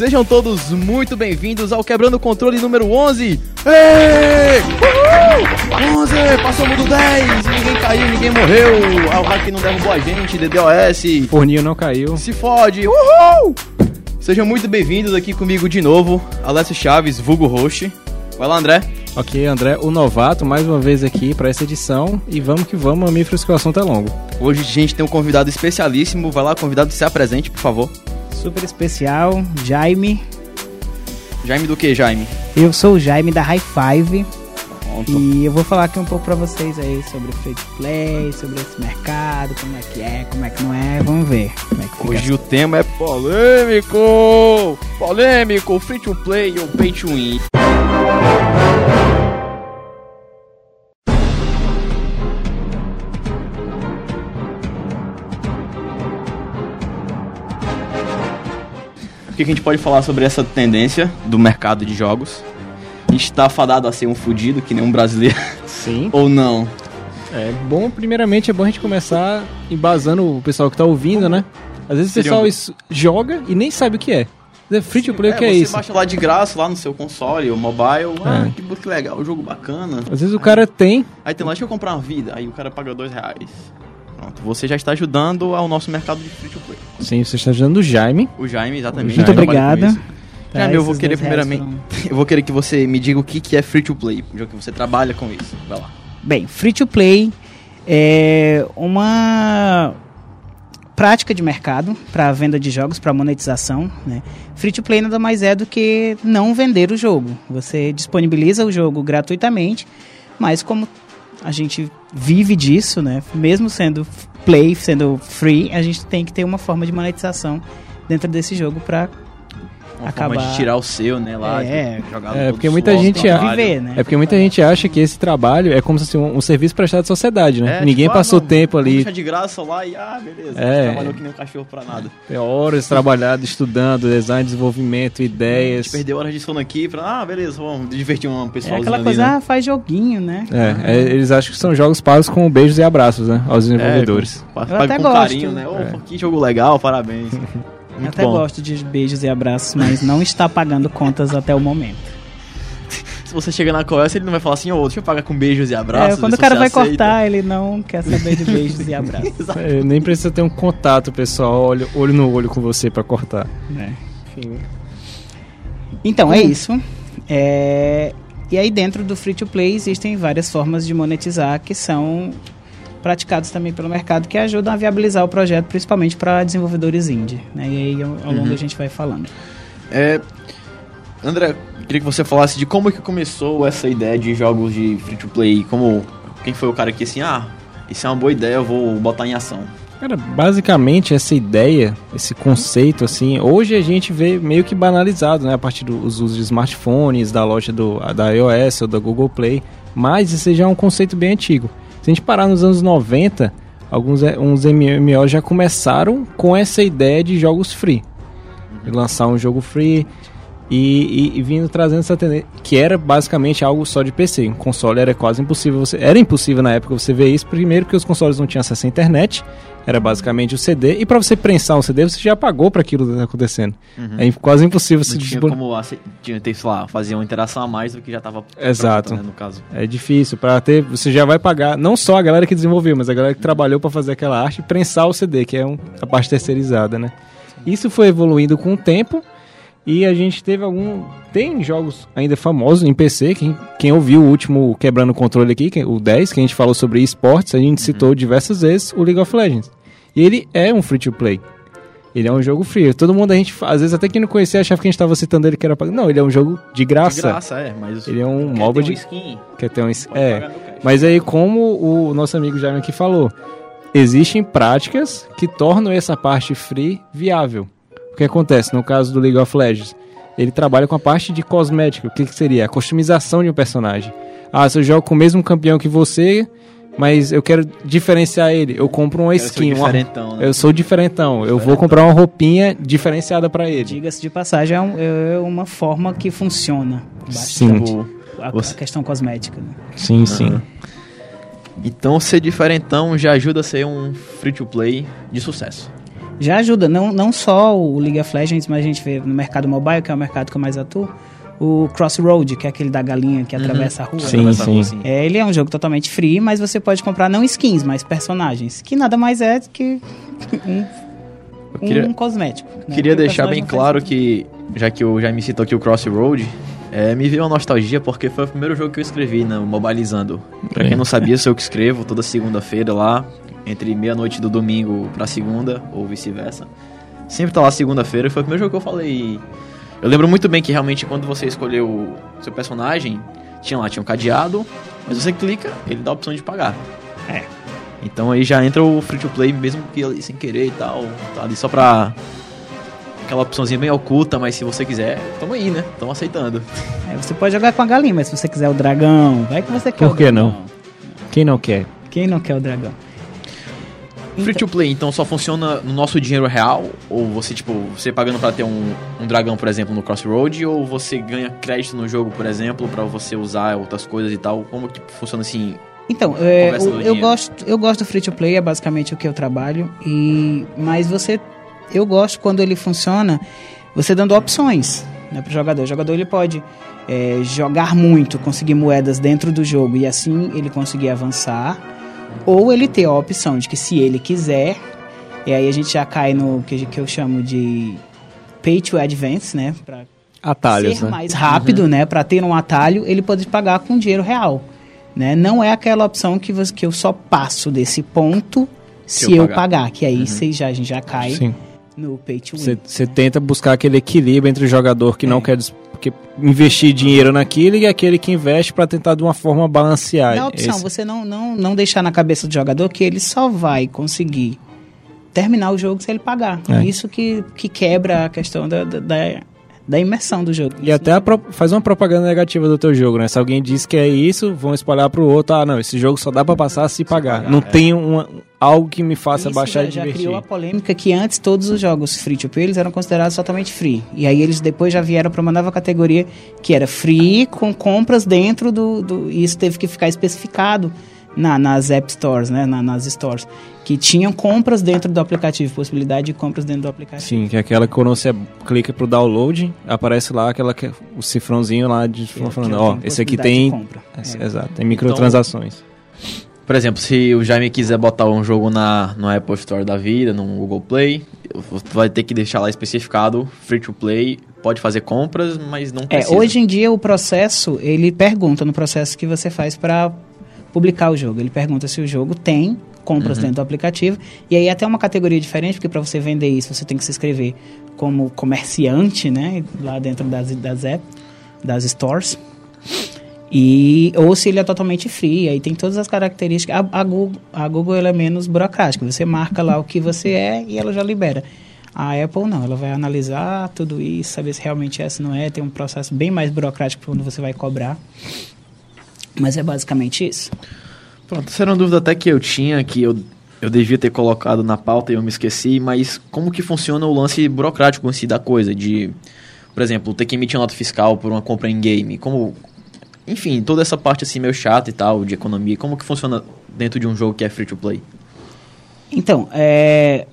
Sejam todos muito bem-vindos ao Quebrando o Controle número 11. Ei! Uhul! 11! Passamos do 10! Ninguém caiu, ninguém morreu. Ah, o hack não derrubou a gente, DDoS. Forninho não caiu. Se fode! Uhul! Sejam muito bem-vindos aqui comigo de novo, Alessio Chaves, vulgo host. Vai lá, André. Ok, André, o novato, mais uma vez aqui para essa edição. E vamos que vamos, mamíferos, que o assunto é longo. Hoje a gente tem um convidado especialíssimo. Vai lá, convidado, se apresente, por favor. Super especial, Jaime. Jaime do que, Jaime? Eu sou o Jaime da High Five. Pronto. E eu vou falar aqui um pouco pra vocês aí sobre o free to play, sobre esse mercado, como é que é, como é que não é. Vamos ver é. Hoje o tema é polêmico! Polêmico, free to play ou pay to win. Que que a gente pode falar sobre essa tendência do mercado de jogos? A gente tá fadado a ser um fudido, que nem um brasileiro, Sim. ou não? É bom, primeiramente, é bom a gente começar embasando o pessoal que tá ouvindo, né? Às vezes o pessoal um- joga e nem sabe o que é. É free to play, o que é você isso? baixa lá de graça, lá no seu console, ou mobile. Ah, que, que legal, o jogo bacana. Às vezes o cara tem, Aí tem lá, deixa eu comprar uma vida. Aí o cara paga dois reais. Pronto, você já está ajudando ao nosso mercado de free to play. sim, você está ajudando o Jaime. O Jaime, exatamente. Muito obrigada. Tá, Jaime, eu vou querer primeiramente. Eu vou querer que você me diga o que, que é free to play, já que você trabalha com isso. Vai lá. Bem, free to play é uma prática de mercado para venda de jogos, para monetização. Né? Free to play nada mais é do que não vender o jogo. Você disponibiliza o jogo gratuitamente, mas como a gente vive disso, né? mesmo sendo play, sendo free, a gente tem que ter uma forma de monetização dentro desse jogo para Uma Acabar- forma de tirar o seu, né, lá. É. jogar É, porque o muita gente trabalho. viver, né? É porque muita gente acha que esse trabalho é como se fosse um, um serviço prestado à sociedade, né? É, Ninguém tipo, ah, passou não, tempo ali, deixar de graça lá e, ah, beleza. É. Trabalhou que nem um cachorro pra nada. tem horas trabalhado, estudando, design, desenvolvimento, A ideias. gente perdeu horas de sono aqui pra, ah, beleza, vamos divertir um É pessoal aquela coisa, ah, faz joguinho, né? É, é, eles acham que são jogos pagos com beijos e abraços, né? Aos desenvolvedores. É, Eu paga até com gosto. carinho, né? Ô, É. que jogo legal, parabéns. Eu Muito até bom. gosto de beijos e abraços, mas não está pagando contas até o momento. Se você chega na conversa, ele não vai falar assim, ô, deixa eu pagar com beijos e abraços. É, quando o cara vai aceita. cortar, ele não quer saber de beijos e abraços. É, nem precisa ter um contato pessoal, olho, olho no olho com você pra cortar. né? Enfim. Então, é isso. É, E aí dentro do free to play existem várias formas de monetizar que são praticados também pelo mercado que ajudam a viabilizar o projeto, principalmente para desenvolvedores indie. Né? E aí ao, ao longo Uhum. a gente vai falando. É, André, queria que você falasse de como que começou essa ideia de jogos de free to play. Como, quem foi o cara que assim, ah, isso é uma boa ideia, eu vou botar em ação. Cara, basicamente essa ideia, esse conceito, assim, hoje a gente vê meio que banalizado, né? A partir dos usos de smartphones, da loja do, da iOS ou da Google Play. Mas esse já é um conceito bem antigo. Se a gente parar nos anos 90, alguns eh, uns MMO já começaram com essa ideia de jogos free. De lançar um jogo free e, e- e vindo trazendo essa tendência, que era basicamente algo só de PC. Um console era quase impossível você. Era impossível na época você ver isso, primeiro porque os consoles não tinham acesso à internet, era basicamente o CD, e para você prensar um CD, você já pagou para aquilo que tá acontecendo. É im- quase impossível se tinha dispor- como ace- tinha sei lá, fazer uma interação a mais do que já tava Exato. né, no caso. É difícil para ter, você já vai pagar não só a galera que desenvolveu, mas a galera que trabalhou para fazer aquela arte prensar o CD, que é um- a parte terceirizada, né? Isso foi evoluindo com o tempo e a gente teve algum tem jogos ainda famosos em PC, quem, quem ouviu o último quebrando o controle aqui, o 10, que a gente falou sobre esportes, a gente citou diversas vezes o League of Legends. E ele é um free to play. Ele é um jogo free. Todo mundo a gente, às vezes até quem não conhecia achava que a gente estava citando ele que era pago. Não, ele é um jogo de graça. De graça, é, mas... Ele é um MOBA de skin, Quer ter um. pode É. Mas aí, como o nosso amigo Jaime aqui falou, existem práticas que tornam essa parte free viável. O que acontece no caso do League of Legends? Ele trabalha com a parte de cosmética. O que, que seria? A customização de um personagem. Ah, se eu jogo com o mesmo campeão que você, mas eu quero diferenciar ele, eu compro uma skin. uma- diferentão, né? Eu sou diferentão. Eu vou comprar uma roupinha diferenciada pra ele. Diga-se de passagem, é, um- é uma forma que funciona. Sim. A, a Você- questão cosmética. né? Sim, sim. Então ser diferentão já ajuda a ser um free to play de sucesso. Já ajuda. Não, não só o League of Legends, mas a gente vê no mercado mobile, que é o mercado que eu mais atuo, o Crossroad, que é aquele da galinha que atravessa a rua. Sim, Atravessa a rua, sim. É, ele é um jogo totalmente free, mas você pode comprar não skins, mas personagens, que nada mais é do que um, Eu queria, um cosmético. né? queria deixar bem claro que, já que o Jaime citou aqui o Crossroad, é, me veio uma nostalgia porque foi o primeiro jogo que eu escrevi no Mobilizando. Pra quem não sabia, sou eu que escrevo toda segunda-feira lá, entre meia-noite do domingo pra segunda, ou vice-versa. Sempre tá lá segunda-feira foi o primeiro jogo que eu falei. Eu lembro muito bem que realmente quando você escolheu o seu personagem, tinha lá, tinha um cadeado, mas você clica, ele dá a opção de pagar. É. Então aí já entra o free to play, mesmo que ali sem querer e tal, tá ali só pra aquela opçãozinha bem oculta, mas se você quiser, tamo aí, né? Tamo aceitando. É, você pode jogar com a galinha, mas se você quiser o dragão, vai que você quer Por que não? Quem não quer? Quem não quer o dragão? Free to play, então só funciona no nosso dinheiro real? Ou você, tipo, você pagando pra ter um, um dragão, por exemplo, no Crossroad? Ou você ganha crédito no jogo, por exemplo, pra você usar outras coisas e tal? Como que funciona assim? Então, é, eu, gosto, eu gosto do free to play, é basicamente o que eu trabalho. E mas você, eu gosto quando ele funciona, você dando opções né, para o jogador. O jogador ele pode é, jogar muito, conseguir moedas dentro do jogo e assim ele conseguir avançar, ou ele ter a opção de que se ele quiser, e aí a gente já cai no que, que eu chamo de pay to advance, né? Pra Atalhos, ser né? mais rápido, né, para ter um atalho, ele pode pagar com dinheiro real, né? Não é aquela opção que você, que eu só passo desse ponto se, eu eu pagar. pagar, que aí você já a gente já cai Sim. No pay to win. Você tenta buscar aquele equilíbrio entre o jogador que não É. quer des- que investir dinheiro naquilo e aquele que investe pra tentar de uma forma balancear. É a opção, Esse- você não, não, não deixar na cabeça do jogador que ele só vai conseguir terminar o jogo se ele pagar. É. Isso que, que quebra a questão da, da, da, imersão do jogo. E até a pro- faz uma propaganda negativa do teu jogo, né? Se alguém diz que é isso, vão espalhar pro outro, ah, não, esse jogo só dá pra passar se pagar. pagar, não é. tem uma, algo que me faça Isso baixar já, e já divertir. criou a polêmica que antes todos os jogos free to play eles eram considerados totalmente free. E aí eles depois já vieram para uma nova categoria que era free com compras dentro do, do e isso teve que ficar especificado na, nas app stores, né, na- nas stores, que tinham compras dentro do aplicativo, possibilidade de compras dentro do aplicativo. Sim, que é aquela que quando você clica pro download, aparece lá aquela que, o cifrãozinho lá de Que- falando, que ó, tem esse aqui tem, de compra. É, É. exato, tem microtransações. Por exemplo, se o Jaime quiser botar um jogo na, no Apple Store da vida, no Google Play, vai ter que deixar lá especificado free to play, pode fazer compras, mas não É, precisa. hoje em dia o processo, ele pergunta no processo que você faz para publicar o jogo. Ele pergunta se o jogo tem compras Uhum. dentro do aplicativo. E aí até uma categoria diferente, porque para você vender isso, você tem que se inscrever como comerciante, né, lá dentro das das apps, das stores. E ou se ele é totalmente free, aí tem todas as características. A, a Google, a Google é menos burocrática. Você marca lá o que você é e ela já libera. A Apple não, ela vai analisar tudo isso, saber se realmente é, se não é. Tem um processo bem mais burocrático quando você vai cobrar. Mas é basicamente isso. Pronto, essa era uma dúvida até que eu tinha, que eu, eu devia ter colocado na pauta e eu me esqueci, mas como que funciona o lance burocrático em si da coisa? De, por exemplo, ter que emitir nota fiscal por uma compra em game, como... Enfim, toda essa parte assim meio chata e tal, de economia, como que funciona dentro de um jogo que é free to play? Então, é,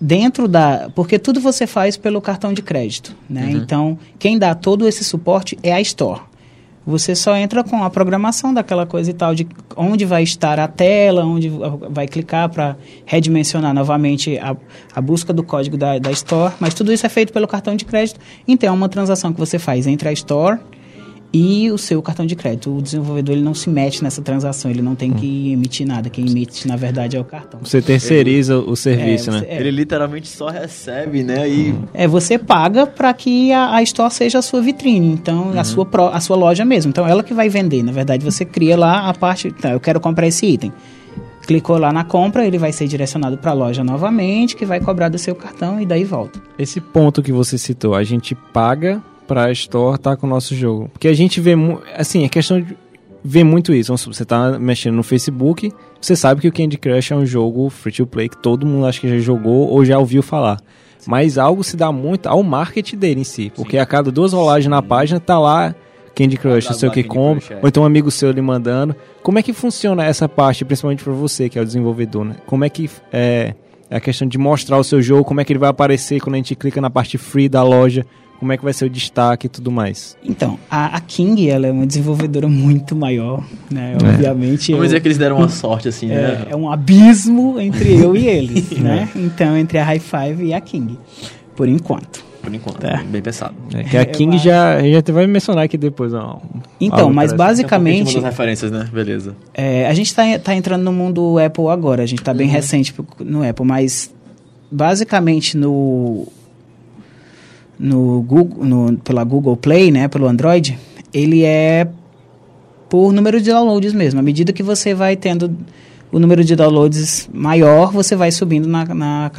dentro da. Porque tudo você faz pelo cartão de crédito. Né? Uhum. Então, quem dá todo esse suporte é a Store. Você só entra com a programação daquela coisa e tal, de onde vai estar a tela, onde vai clicar para redimensionar novamente a, a busca do código da, da Store. Mas tudo isso é feito pelo cartão de crédito. Então, é uma transação que você faz entre a Store e o seu cartão de crédito. O desenvolvedor ele não se mete nessa transação, ele não tem que emitir nada. Quem emite, na verdade, é o cartão. Você terceiriza o serviço, É, né? você- É. Ele literalmente só recebe, né? E É, você paga para que a, a store seja a sua vitrine, então Uhum. a, sua pró- a sua loja mesmo. Então ela que vai vender. Na verdade, você cria lá a parte. Tá, eu quero comprar esse item. Clicou lá na compra, ele vai ser direcionado para a loja novamente, que vai cobrar do seu cartão e daí volta. Esse ponto que você citou, a gente paga pra Store estar com o nosso jogo. Porque a gente vê, assim, é questão de ver muito isso. Supor, Você tá mexendo no Facebook, você sabe que o Candy Crush é um jogo free to play que todo mundo acho que já jogou ou já ouviu falar. Mas algo se dá muito ao marketing dele em si. Porque a cada duas rolagens na página tá lá Candy Crush, não sei o que compra, Crush, é. ou então um amigo seu lhe mandando. Como é que funciona essa parte, principalmente para você que é o desenvolvedor, né? Como é que é, É a questão de mostrar o seu jogo, como é que ele vai aparecer quando a gente clica na parte free da loja, como é que vai ser o destaque e tudo mais. Então, a, a King, ela é uma desenvolvedora muito maior, né? É. Obviamente. Vamos eu- dizer que eles deram uma sorte, assim, né? é, é um abismo entre eu e eles, né? Então, entre a High Five e a King, por enquanto. Por enquanto, Tá. bem pensado. É, que a É, King já, a gente vai mencionar aqui depois. Ó, Então, mas gente basicamente, manda as referências, né? Beleza. é, a gente está tá entrando no mundo Apple agora, a gente está Uhum. bem recente no Apple, mas basicamente no no Google, no, pela Google Play, né, pelo Android, ele é por número de downloads mesmo. À medida que você vai tendo o número de downloads maior, você vai subindo na, na,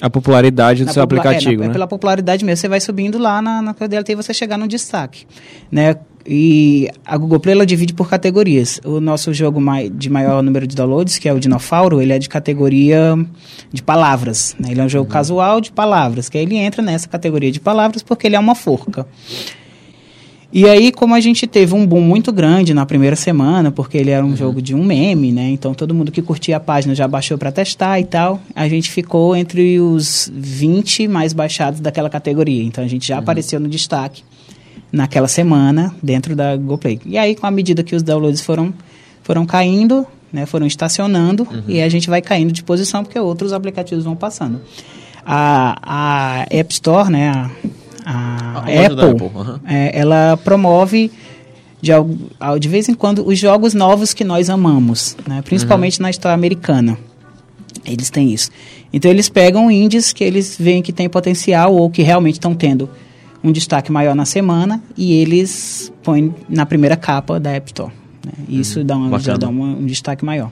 A popularidade do na seu popula- aplicativo, é, na- é né? pela popularidade mesmo, você vai subindo lá na, na dela até você chegar no destaque, né? E a Google Play ela divide por categorias. O nosso jogo mai- de maior número de downloads, que é o Dinofauro, ele é de categoria de palavras. né? Ele é um jogo casual de palavras, que aí ele entra nessa categoria de palavras porque ele é uma forca. E aí, como a gente teve um boom muito grande na primeira semana, porque ele era um jogo de um meme, né? Então todo mundo que curtia a página já baixou para testar e tal. A gente ficou entre os 20 mais baixados daquela categoria. Então a gente já apareceu no destaque naquela semana dentro da Google Play. E aí, com a medida que os downloads foram, foram caindo, né, foram estacionando, e a gente vai caindo de posição porque outros aplicativos vão passando. A, a App Store, né, a, a A Apple, Apple, aham. é, ela promove de, de vez em quando os jogos novos que nós amamos, né, principalmente na história americana. Eles têm isso. Então eles pegam indies que eles veem que tem potencial ou que realmente estão tendo um destaque maior na semana e eles põem na primeira capa da App Store. né? Isso dá, uma, já dá uma- um destaque maior.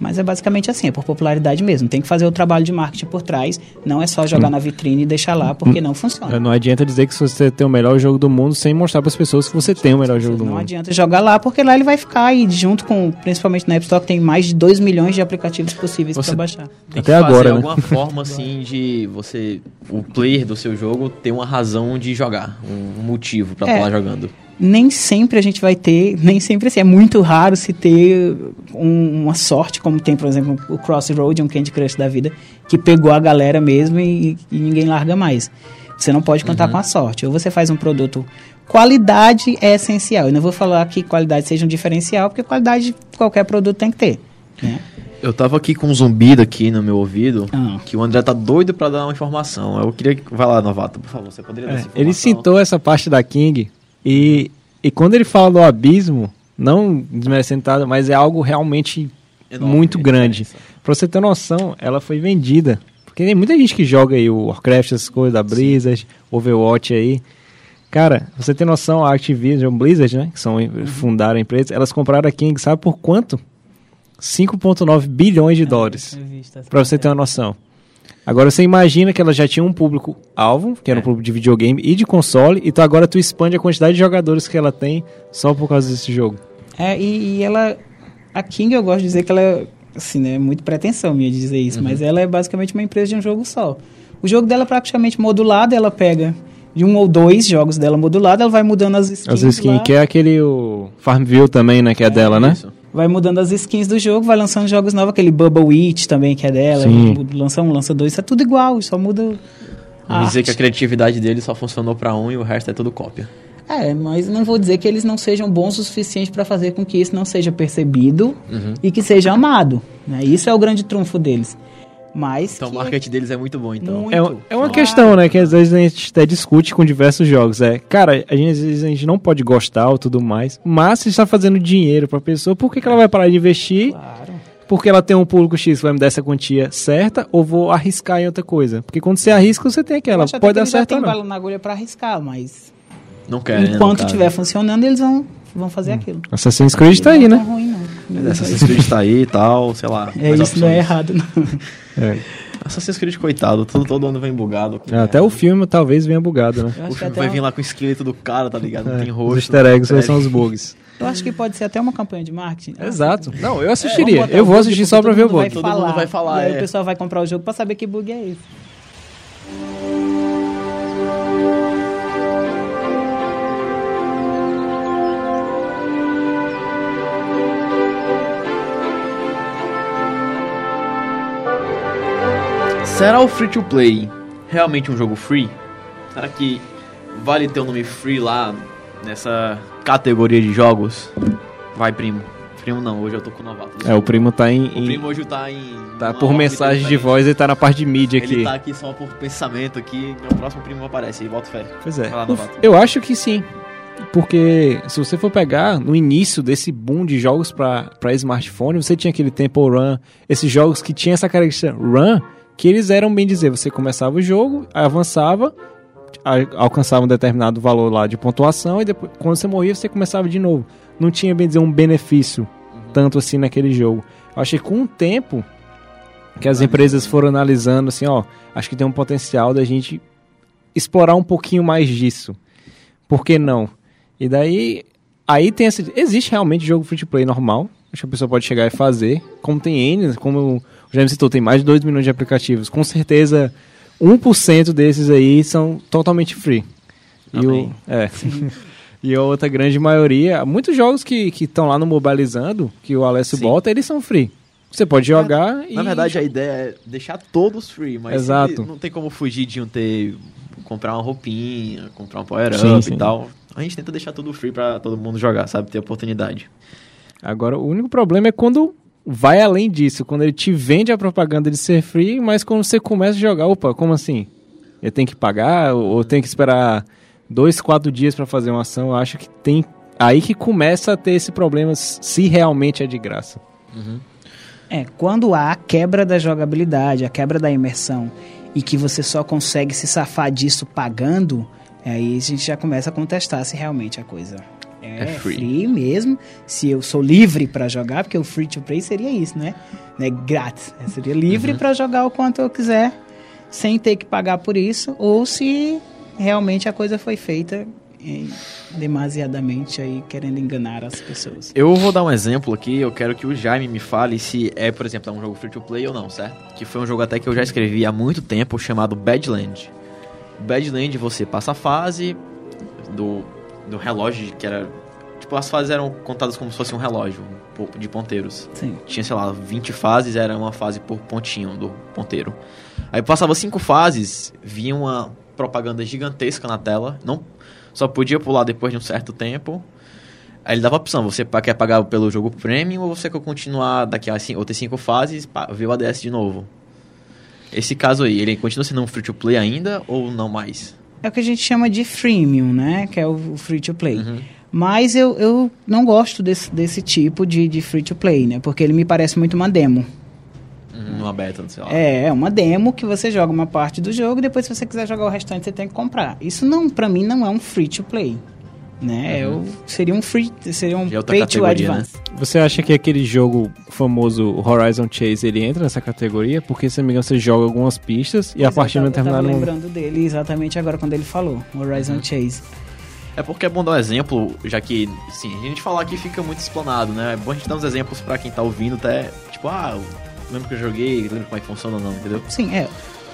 Mas é basicamente assim, é por popularidade mesmo. Tem que fazer o trabalho de marketing por trás. Não é só jogar na vitrine e deixar lá, porque não funciona. Não adianta dizer que você tem o melhor jogo do mundo sem mostrar para as pessoas que você tem o melhor jogo do Não mundo. adianta jogar lá, porque lá ele vai ficar e junto com, principalmente na App Store, que tem mais de 2 milhões de aplicativos possíveis para baixar. Tem Até que fazer agora, né? alguma forma, assim, de você... O player do seu jogo ter uma razão de jogar. Um motivo pra É. estar lá jogando. Nem sempre a gente vai ter, nem sempre assim, é muito raro se ter um- uma sorte, como tem, por exemplo, o Crossroad, um Candy Crush da vida, que pegou a galera mesmo e, e ninguém larga mais. Você não pode contar com a sorte. Ou você faz um produto. Qualidade é essencial. Eu não vou falar que qualidade seja um diferencial, porque qualidade qualquer produto tem que ter. Né? Eu tava aqui com um zumbido aqui no meu ouvido, Ah. que o André tá doido pra dar uma informação. Eu queria que... Vai lá, Novato, por favor, você poderia dar É, essa informação? ele citou essa parte da King e, e quando ele fala do abismo, não desmerecendo nada, mas é algo realmente Enorme, muito é grande. Pra você ter noção, ela foi vendida. Porque tem muita gente que joga aí o Warcraft, essas coisas da Blizzard, Overwatch aí. Cara, você tem noção, a Activision, Blizzard, né? Que são, fundaram a empresa, elas compraram a King, sabe por quanto? 5,9 bilhões de dólares. Pra você ter uma noção. Agora você imagina que ela já tinha um público alvo, que era um É. público de videogame e de console, então agora tu expande a quantidade de jogadores que ela tem só por causa desse jogo. É, e, e ela. A King eu gosto de dizer que ela é. Assim, né? Muito pretensão minha de dizer isso, mas ela é basicamente uma empresa de um jogo só. O jogo dela é praticamente modulado, ela pega de um ou dois jogos dela modulado, ela vai mudando as skins. As skins, lá, que é aquele o Farmville também, né? Que é, dela, né? Isso. Vai mudando as skins do jogo, vai lançando jogos novos, aquele Bubble Witch também, que é dela. Lança um, lança dois, é tudo igual, só muda. a dizer que a criatividade dele só funcionou pra um e o resto é tudo cópia. É, mas não vou dizer que eles não sejam bons o suficiente para fazer com que isso não seja percebido Uhum. e que seja amado. Né? Isso é o grande trunfo deles. Mas Então que o marketing deles é muito bom, então. Muito. É, é uma Claro. questão, né? Que às vezes a gente até discute com diversos jogos. É, cara, a gente, às vezes a gente não pode gostar ou tudo mais, mas se está fazendo dinheiro pra pessoa, por que, que ela vai parar de investir? Claro. Porque ela tem um público X que vai me dar essa quantia certa ou vou arriscar em outra coisa? Porque quando você arrisca, você tem aquela. Pode dar certo ou não. bala na agulha para arriscar, mas Não quer, né, enquanto estiver funcionando, eles vão, vão fazer aquilo. Assassin's Creed tá aí, não é né? ruim, não. Mas Assassin's Creed tá aí e tal, sei lá. É, isso não é opções. errado, não. É. Assassin's Creed, coitado, todo, todo ano vem bugado. É, Até o filme talvez venha bugado, né? O filme vai um- vir lá com o esqueleto do cara, tá ligado? Não É, tem rosto. os easter eggs são os bugs. eu acho que pode ser até uma campanha de marketing. Exato. Não, eu assistiria. botar eu vou assistir só pra ver o mundo vai bug. Todo mundo vai falar, E aí é. o pessoal vai comprar o jogo pra saber que bug é esse. Será o free to play realmente um jogo free? Será que vale ter o um nome free lá nessa categoria de jogos? Vai, primo. Primo não, hoje eu tô com o novato. É, o primo tá em. O primo hoje tá em. Tá por mensagem de voz, ele tá na parte de mídia aqui. Ele tá aqui só por pensamento aqui. Meu próximo primo aparece e volta fé. Pois é. Lá, eu acho que sim. Porque se você for pegar no início desse boom de jogos para smartphone, você tinha aquele Temple Run, esses jogos que tinha essa característica Run, que eles eram bem dizer, você começava o jogo, avançava, alcançava um determinado valor lá de pontuação e depois quando você morria você começava de novo. Não tinha bem dizer um benefício uhum. tanto assim naquele jogo. Eu achei que com o tempo que as empresas foram analisando assim, ó, acho que tem um potencial da gente explorar um pouquinho mais disso. Por que não? E daí, aí tem esse, existe realmente jogo free to play normal, acho que a pessoa pode chegar e fazer, como tem N, como o James citou, tem mais de 2 milhões de aplicativos, com certeza 1% desses aí são totalmente free. E o, é. e a outra grande maioria, muitos jogos que estão lá no Mobilizando, que o Alessio Sim. bota, eles são free. Você pode jogar na, e... Na verdade, a ideia é deixar todos free, mas Exato. não tem como fugir de um ter... Comprar uma roupinha, comprar um power-up e tal. A gente tenta deixar tudo free para todo mundo jogar, sabe? Ter oportunidade. Agora, o único problema é quando vai além disso, quando ele te vende a propaganda de ser free, mas quando você começa a jogar, opa, como assim? Eu tenho que pagar ou tenho que esperar dois, quatro dias para fazer uma ação? Eu acho que tem aí que começa a ter esse problema se realmente é de graça. Uhum. É, quando há a quebra da jogabilidade, a quebra da imersão e que você só consegue se safar disso pagando, aí a gente já começa a contestar se realmente a coisa é, é free. free. mesmo. Se eu sou livre para jogar, porque o free to play seria isso, né? né? Grátis. Eu seria livre uhum. para jogar o quanto eu quiser, sem ter que pagar por isso, ou se realmente a coisa foi feita demasiadamente aí querendo enganar as pessoas. Eu vou dar um exemplo aqui, eu quero que o Jaime me fale se é, por exemplo, um jogo free to play ou não, certo? Que foi um jogo até que eu já escrevi há muito tempo chamado Badland. Badland você passa a fase do do relógio que era. Tipo, as fases eram contadas como se fosse um relógio de ponteiros. Sim. Tinha, sei lá, 20 fases, era uma fase por pontinho do ponteiro. Aí passava cinco fases, via uma propaganda gigantesca na tela. Não só podia pular depois de um certo tempo. Aí ele dava a opção, você quer pagar pelo jogo premium ou você quer continuar daqui a outras cinco fases, ver o ADS de novo? Esse caso aí, ele continua sendo um free to play ainda ou não mais? É o que a gente chama de freemium, né? Que é o free to play. Uhum. Mas eu, eu não gosto desse, desse tipo de, de free to play, né? Porque ele me parece muito uma demo. Uhum, uma beta, não sei lá. É, é uma demo que você joga uma parte do jogo e depois se você quiser jogar o restante você tem que comprar. Isso não, para mim não é um free to play né? Uhum. Eu, seria um free, seria um pay to advance. Né? Você acha que aquele jogo famoso Horizon Chase ele entra nessa categoria? Porque se não me engano você joga algumas pistas e Exato, a partir do determinado eu lembrando dele exatamente agora quando ele falou Horizon uhum. Chase. É porque é bom dar um exemplo, já que, sim, a gente falar aqui fica muito explanado, né? É bom a gente dar uns exemplos para quem tá ouvindo, até, tipo, ah, lembro que eu joguei, lembro como é que funciona ou não, entendeu? Sim, é.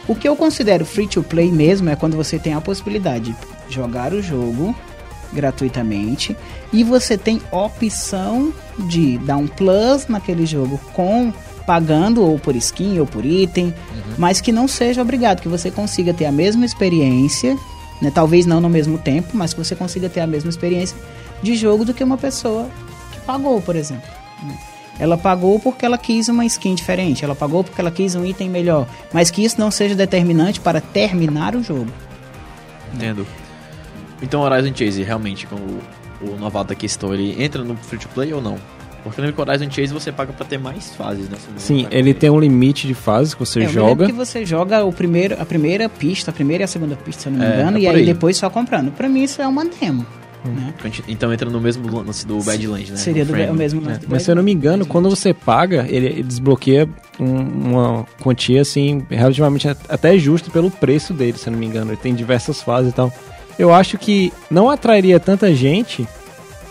O que eu considero free to play mesmo é quando você tem a possibilidade de jogar o jogo gratuitamente e você tem opção de dar um plus naquele jogo com pagando ou por skin ou por item, uhum. mas que não seja obrigado, que você consiga ter a mesma experiência, né? talvez não no mesmo tempo, mas que você consiga ter a mesma experiência de jogo do que uma pessoa que pagou, por exemplo. Né? Ela pagou porque ela quis uma skin diferente, ela pagou porque ela quis um item melhor, mas que isso não seja determinante para terminar o jogo. Entendo. Então Horizon Chase, realmente, como o novato aqui estou, ele entra no free to play ou não? Porque no Horizon Chase você paga pra ter mais fases, né? Sim, ele tem um limite de fases que você é, joga. que você joga o primeiro, a primeira pista, a primeira e a segunda pista, se eu não me é, engano, é e aí, aí, depois só comprando. Pra mim isso é uma demo. Hum. Né? Então entra no mesmo lance do Badlands, né? Seria do, o mesmo lance é. Mas se eu não me engano, quando você paga, ele, ele desbloqueia um, uma quantia assim, relativamente até justa pelo preço dele, se eu não me engano. Ele tem diversas fases e tal eu acho que não atrairia tanta gente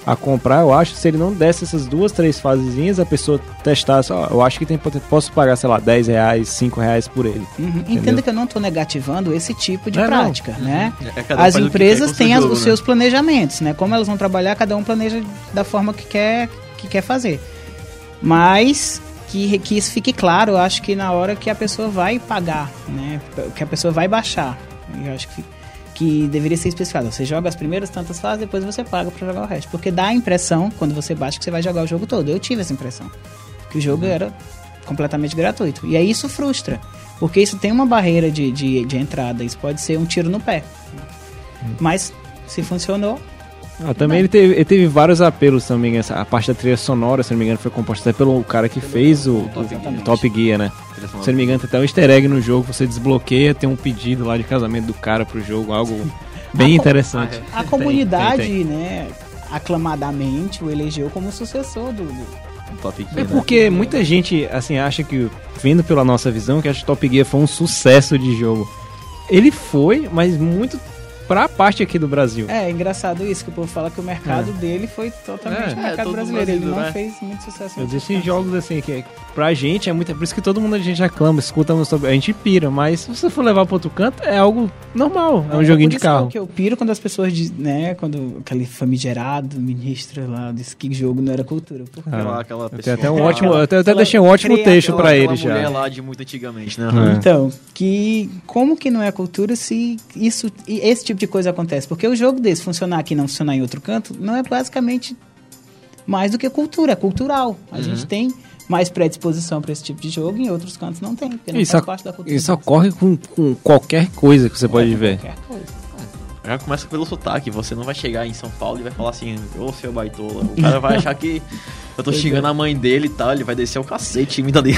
a comprar, eu acho, se ele não desse essas duas, três fasezinhas, a pessoa testasse, ó, eu acho que tem posso pagar, sei lá, 10 reais, 5 reais por ele. Uhum. Entenda que eu não estou negativando esse tipo de prática, não. né? Uhum. É, um As empresas têm jogo, os né? seus planejamentos, né? Como elas vão trabalhar, cada um planeja da forma que quer, que quer fazer. Mas que, que isso fique claro, eu acho que na hora que a pessoa vai pagar, né? Que a pessoa vai baixar. Eu acho que, que deveria ser especificado. Você joga as primeiras tantas fases, depois você paga para jogar o resto. Porque dá a impressão, quando você baixa, que você vai jogar o jogo todo. Eu tive essa impressão. Que o jogo era completamente gratuito. E aí isso frustra. Porque isso tem uma barreira de, de, de entrada. Isso pode ser um tiro no pé. Mas se funcionou, ah, também ele teve, ele teve vários apelos também. Essa, a parte da trilha sonora, se não me engano, foi composta até pelo cara que fez o, o Top Gear, né? Se não me engano, tem até um easter egg no jogo, você desbloqueia, tem um pedido lá de casamento do cara pro jogo, algo bem interessante. A comunidade, tem, tem, tem. né, aclamadamente o elegeu como sucessor do, do Top Gear. É porque né? muita gente, assim, acha que, vendo pela nossa visão, que acha que Top Gear foi um sucesso de jogo. Ele foi, mas muito pra parte aqui do Brasil. É, engraçado isso, que o povo fala que o mercado é. dele foi totalmente é. mercado é, brasileiro. Brasil, ele não né? fez muito sucesso. Existem jogos assim que pra gente é muito. Por isso que todo mundo a gente aclama, escuta a gente pira, mas se você for levar pra outro canto, é algo normal. É um é, joguinho de carro. Que eu piro quando as pessoas dizem, né, quando aquele famigerado ministro lá disse que jogo não era cultura. Porque ah, aquela pessoa. até um ótimo, eu até, até deixei um ótimo texto pra ele já. mulher lá de muito antigamente, né? É. Então, que como que não é cultura se isso esse tipo de coisa acontece? Porque o jogo desse funcionar aqui e não funcionar em outro canto, não é basicamente mais do que cultura, é cultural. A uhum. gente tem mais predisposição para esse tipo de jogo, em outros cantos não tem, porque não isso faz parte da cultura. Isso ocorre com, com qualquer coisa que você é, pode ver. Qualquer coisa. Já começa pelo sotaque, você não vai chegar em São Paulo e vai falar assim, ô seu baitola. O cara vai achar que eu tô xingando a mãe dele e tal, ele vai descer o cacete em mim dali.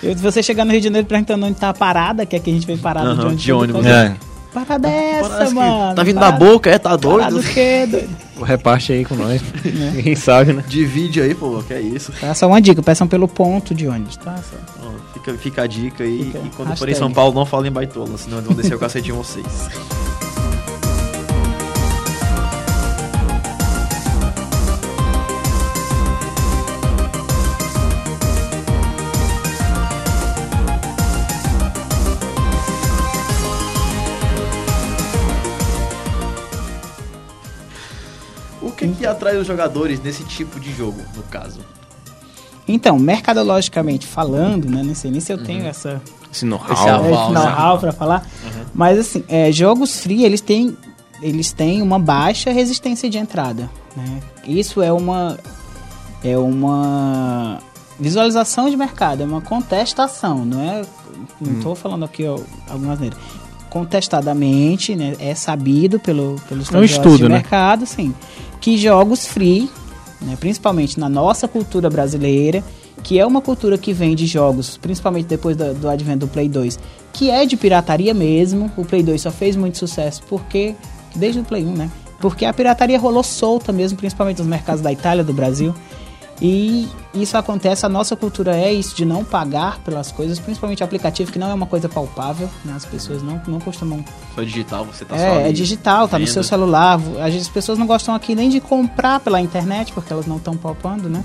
Se você chegar no Rio de Janeiro perguntando onde tá a parada, que é que a gente vem parado uhum, de ônibus. De ônibus, é. Parada é essa, mano? Tá vindo da boca, é? Tá doido? o quê, doido? Reparte aí com nós. É. Quem sabe, né? Divide aí, pô, que é isso. Tá, só uma dica, peçam pelo ponto de ônibus, tá? fica, fica a dica aí. Fica. E quando for em São Paulo, não falem baitola, senão eles vão descer o cacete em vocês. atrai os jogadores nesse tipo de jogo, no caso? Então, mercadologicamente falando, né? Não sei nem se eu tenho uhum. essa esse know-how, esse know-how para falar, uhum. mas assim, é, jogos free eles têm eles têm uma baixa resistência de entrada, né? Isso é uma é uma visualização de mercado, é uma contestação, não é? Não estou hum. falando aqui ó, algumas maneiras. Contestadamente, né? É sabido pelo, pelos é um estudo, de né? mercado, sim que jogos free, né, principalmente na nossa cultura brasileira, que é uma cultura que vem de jogos, principalmente depois do, do advento do Play 2, que é de pirataria mesmo. O Play 2 só fez muito sucesso porque, desde o Play 1, né? Porque a pirataria rolou solta mesmo, principalmente nos mercados da Itália, do Brasil. E isso acontece, a nossa cultura é isso, de não pagar pelas coisas, principalmente aplicativo, que não é uma coisa palpável, né? As pessoas não, não costumam... Só digital, você tá é, só É digital, tá vendo. no seu celular. Às vezes as pessoas não gostam aqui nem de comprar pela internet, porque elas não estão palpando, né?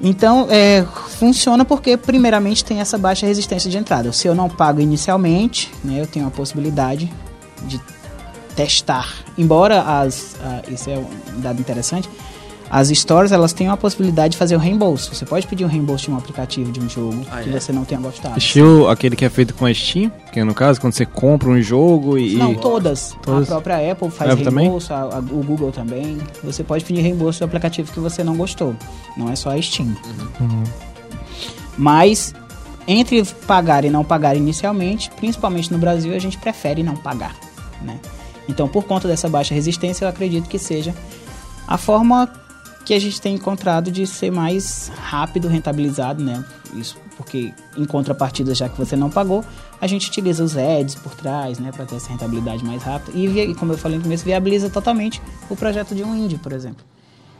Então, é, funciona porque, primeiramente, tem essa baixa resistência de entrada. Se eu não pago inicialmente, né, eu tenho a possibilidade de testar. Embora as... Isso é um dado interessante as stores, elas têm a possibilidade de fazer o reembolso. Você pode pedir um reembolso de um aplicativo de um jogo ah, que é? você não tenha gostado. Estilo aquele que é feito com a Steam, que é no caso, quando você compra um jogo e... Não, todas. todas. A própria Apple faz Apple reembolso, a, a, o Google também. Você pode pedir reembolso do aplicativo que você não gostou. Não é só a Steam. Uhum. Uhum. Mas, entre pagar e não pagar inicialmente, principalmente no Brasil, a gente prefere não pagar, né? Então, por conta dessa baixa resistência, eu acredito que seja a forma que a gente tem encontrado de ser mais rápido, rentabilizado, né? Isso porque em contrapartida, já que você não pagou, a gente utiliza os ads por trás, né, para ter essa rentabilidade mais rápida. E, como eu falei no começo, viabiliza totalmente o projeto de um indie, por exemplo.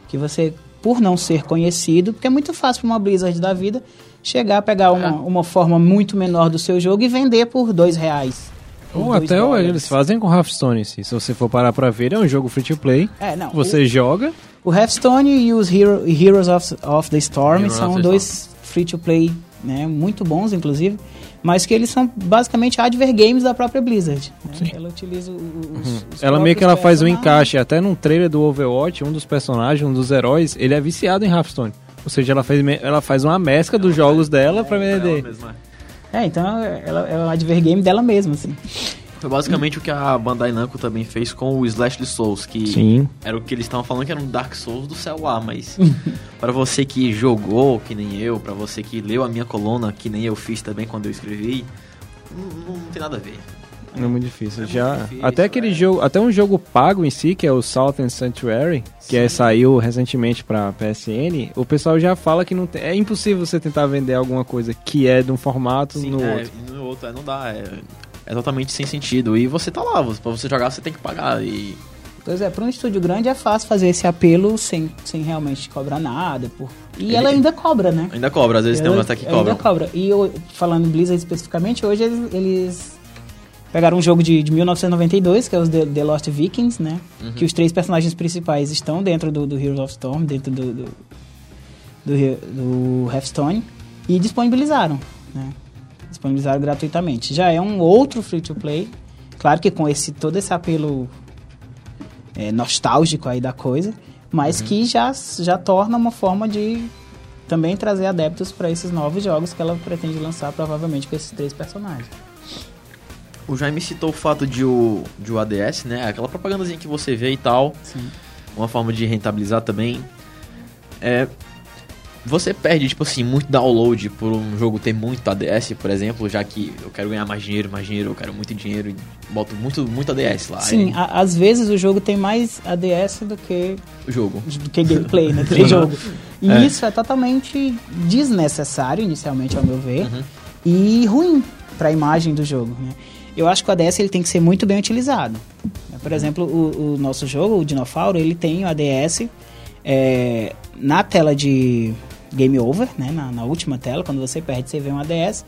Que você, por não ser conhecido, porque é muito fácil para uma Blizzard da vida chegar, pegar uma, é. uma forma muito menor do seu jogo e vender por dois reais. Ou até dólares. eles fazem com Hearthstone, se você for parar para ver, é um jogo free to play. É, não. Você o... joga o Hearthstone e os Hero, Heroes of, of the Storm Heroes são dois free-to-play né, muito bons, inclusive, mas que eles são basicamente adver games da própria Blizzard. Né? Ela utiliza os, uhum. os Ela meio que ela faz um encaixe, até num trailer do Overwatch, um dos personagens, um dos heróis, ele é viciado em Hearthstone. Ou seja, ela faz, me- ela faz uma mescla dos jogos dela pra vender. mesma. É, então ela é um advergame dela mesma, assim. Foi basicamente o que a Bandai Namco também fez com o Slash Souls, que Sim. era o que eles estavam falando que era um Dark Souls do celular, mas para você que jogou, que nem eu, para você que leu a minha coluna, que nem eu fiz também quando eu escrevi, não, não tem nada a ver. Não é muito difícil. É Já, muito difícil, até aquele é. jogo, até um jogo pago em si, que é o Southern Sanctuary, que é, saiu recentemente pra PSN, o pessoal já fala que não tem, é impossível você tentar vender alguma coisa que é de um formato Sim, no é, outro. no outro é, não dá, é, totalmente sem sentido. E você tá lá, pra você jogar você tem que pagar. E Pois é, para um estúdio grande é fácil fazer esse apelo sem, sem realmente cobrar nada. Por... E Ele- ela ainda cobra, né? ainda cobra, às vezes tem Ela umas até que ainda cobram. cobra. E eu, falando em Blizzard especificamente, hoje eles, eles pegaram um jogo de, de 1992, que é os The, The Lost Vikings, né? Uhum. Que os três personagens principais estão dentro do, do Heroes of Storm, dentro do, do, do, do Hearthstone, e disponibilizaram, né? Disponibilizaram gratuitamente. Já é um outro free-to-play, claro que com esse todo esse apelo é, nostálgico aí da coisa, mas Uhum. que já, já torna uma forma de também trazer adeptos para esses novos jogos que ela pretende lançar, provavelmente com esses três personagens. O Jaime citou o fato de o, de o ADS, né? Aquela propagandazinha que você vê e tal. Sim. Uma forma de rentabilizar também. É. Você perde, tipo assim, muito download por um jogo ter muito ADS, por exemplo, já que eu quero ganhar mais dinheiro, mais dinheiro, eu quero muito dinheiro e boto muito, muito ADS lá. Sim, a- às vezes o jogo tem mais ADS do que, o jogo. do que gameplay, né? Do jogo. E É. isso é totalmente desnecessário, inicialmente, ao meu ver, Uhum. e ruim para a imagem do jogo, né? Eu acho que o ADS ele tem que ser muito bem utilizado. Por exemplo, o, o nosso jogo, o Dinofauro, ele tem o ADS é, na tela de Game Over, né? Na, na última tela, quando você perde, você vê um ADS.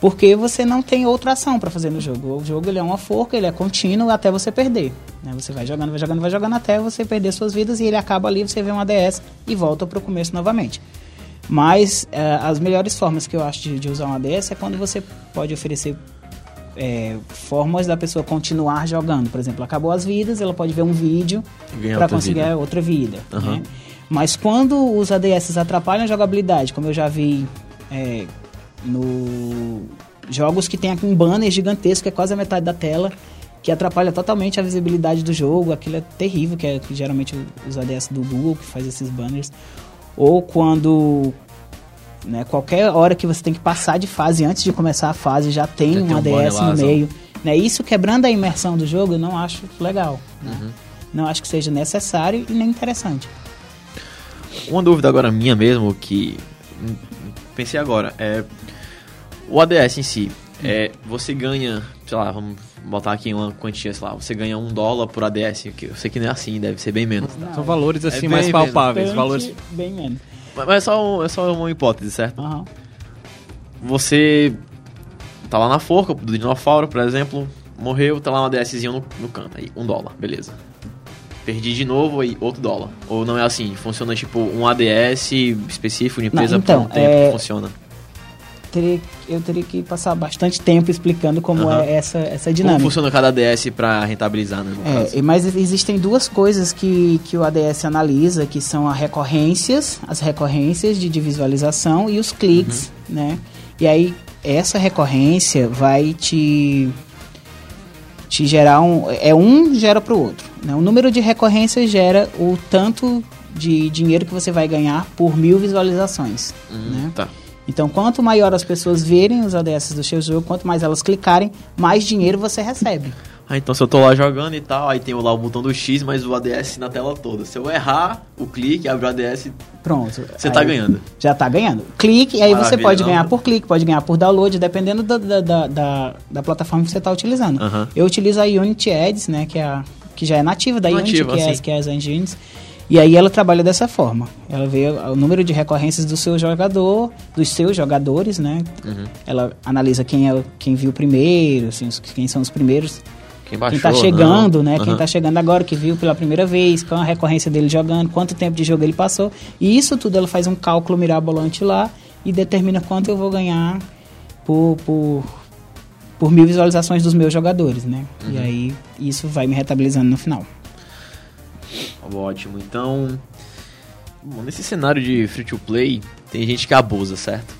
Porque você não tem outra ação para fazer no jogo. O jogo ele é uma forca, ele é contínuo até você perder. né? Você vai jogando, vai jogando, vai jogando até você perder suas vidas e ele acaba ali, você vê um ADS e volta para o começo novamente. Mas eh, as melhores formas que eu acho de, de usar um ADS é quando você pode oferecer eh, formas da pessoa continuar jogando. Por exemplo, acabou as vidas, ela pode ver um vídeo para conseguir vida. outra vida. Aham. né? Mas quando os ADS atrapalham a jogabilidade, como eu já vi eh, no jogos que tem um banner gigantesco, que é quase a metade da tela, que atrapalha totalmente a visibilidade do jogo, aquilo é terrível, que é que geralmente os ADS do Google que faz esses banners. Ou quando né, qualquer hora que você tem que passar de fase antes de começar a fase já tem Já um tem um ADS lá, no meio. Né, isso quebrando a imersão do jogo, eu não acho legal. né? Uhum. Não acho que seja necessário e nem interessante. Uma dúvida agora minha mesmo, que hum, pensei agora, é o ADS em si, é, você ganha, sei lá, vamos botar aqui uma quantia, sei lá, você ganha um dólar por ADS, que eu sei que não é assim, deve ser bem menos. tá? São valores assim É mais palpáveis, Bastante valores Bem menos. Mas mas é só, é só uma hipótese, certo? Aham. Você tá lá na forca do dinossauro, por exemplo, morreu, tá lá um ADSzinho no, no canto, aí, um dólar, beleza. Perdi de novo, aí outro dólar. Ou não é assim, funciona tipo um ADS específico de empresa Não, então, por um tempo é- que funciona. Teria- eu teria que passar bastante tempo explicando como Aham. é essa, essa Como dinâmica. funciona cada ADS pra rentabilizar, né? É, e- mas existem duas coisas que, que o ADS analisa, que são as recorrências, as recorrências de, de visualização e os cliques, né? E aí, essa recorrência vai te, te gerar um... É um gera para o outro. Né? O número de recorrências gera o tanto de dinheiro que você vai ganhar por mil visualizações, Hum, né? Tá. Então, quanto maior as pessoas verem os ADS do seu jogo, quanto mais elas clicarem, mais dinheiro você recebe. Ah, então se eu tô lá jogando e tal, aí tem lá o botão do X, mas o ADS na tela toda. Se eu errar o clique, abre o ADS, Pronto. você tá ganhando. Já tá ganhando. Clique, e aí você Maravilha, pode não? ganhar por clique, pode ganhar por download, dependendo da, da, da, da, plataforma que você tá utilizando. Eu utilizo a Unity Ads, né, que, é a, que já é nativa da Unity, que é, que é as engines. E aí ela trabalha dessa forma. Ela vê o número de recorrências do seu jogador, dos seus jogadores, né? Uhum. Ela analisa quem é quem viu primeiro, assim, quem são os primeiros Quem baixou, quem tá chegando, não. né? Quem Aham. tá chegando agora, que viu pela primeira vez, qual a recorrência dele jogando, quanto tempo de jogo ele passou. E isso tudo ela faz um cálculo mirabolante lá e determina quanto eu vou ganhar por, por, por mil visualizações dos meus jogadores, né? E Uhum. aí isso vai me rentabilizando no final. Ótimo, então. Bom, nesse cenário de free to play, tem gente que abusa, certo?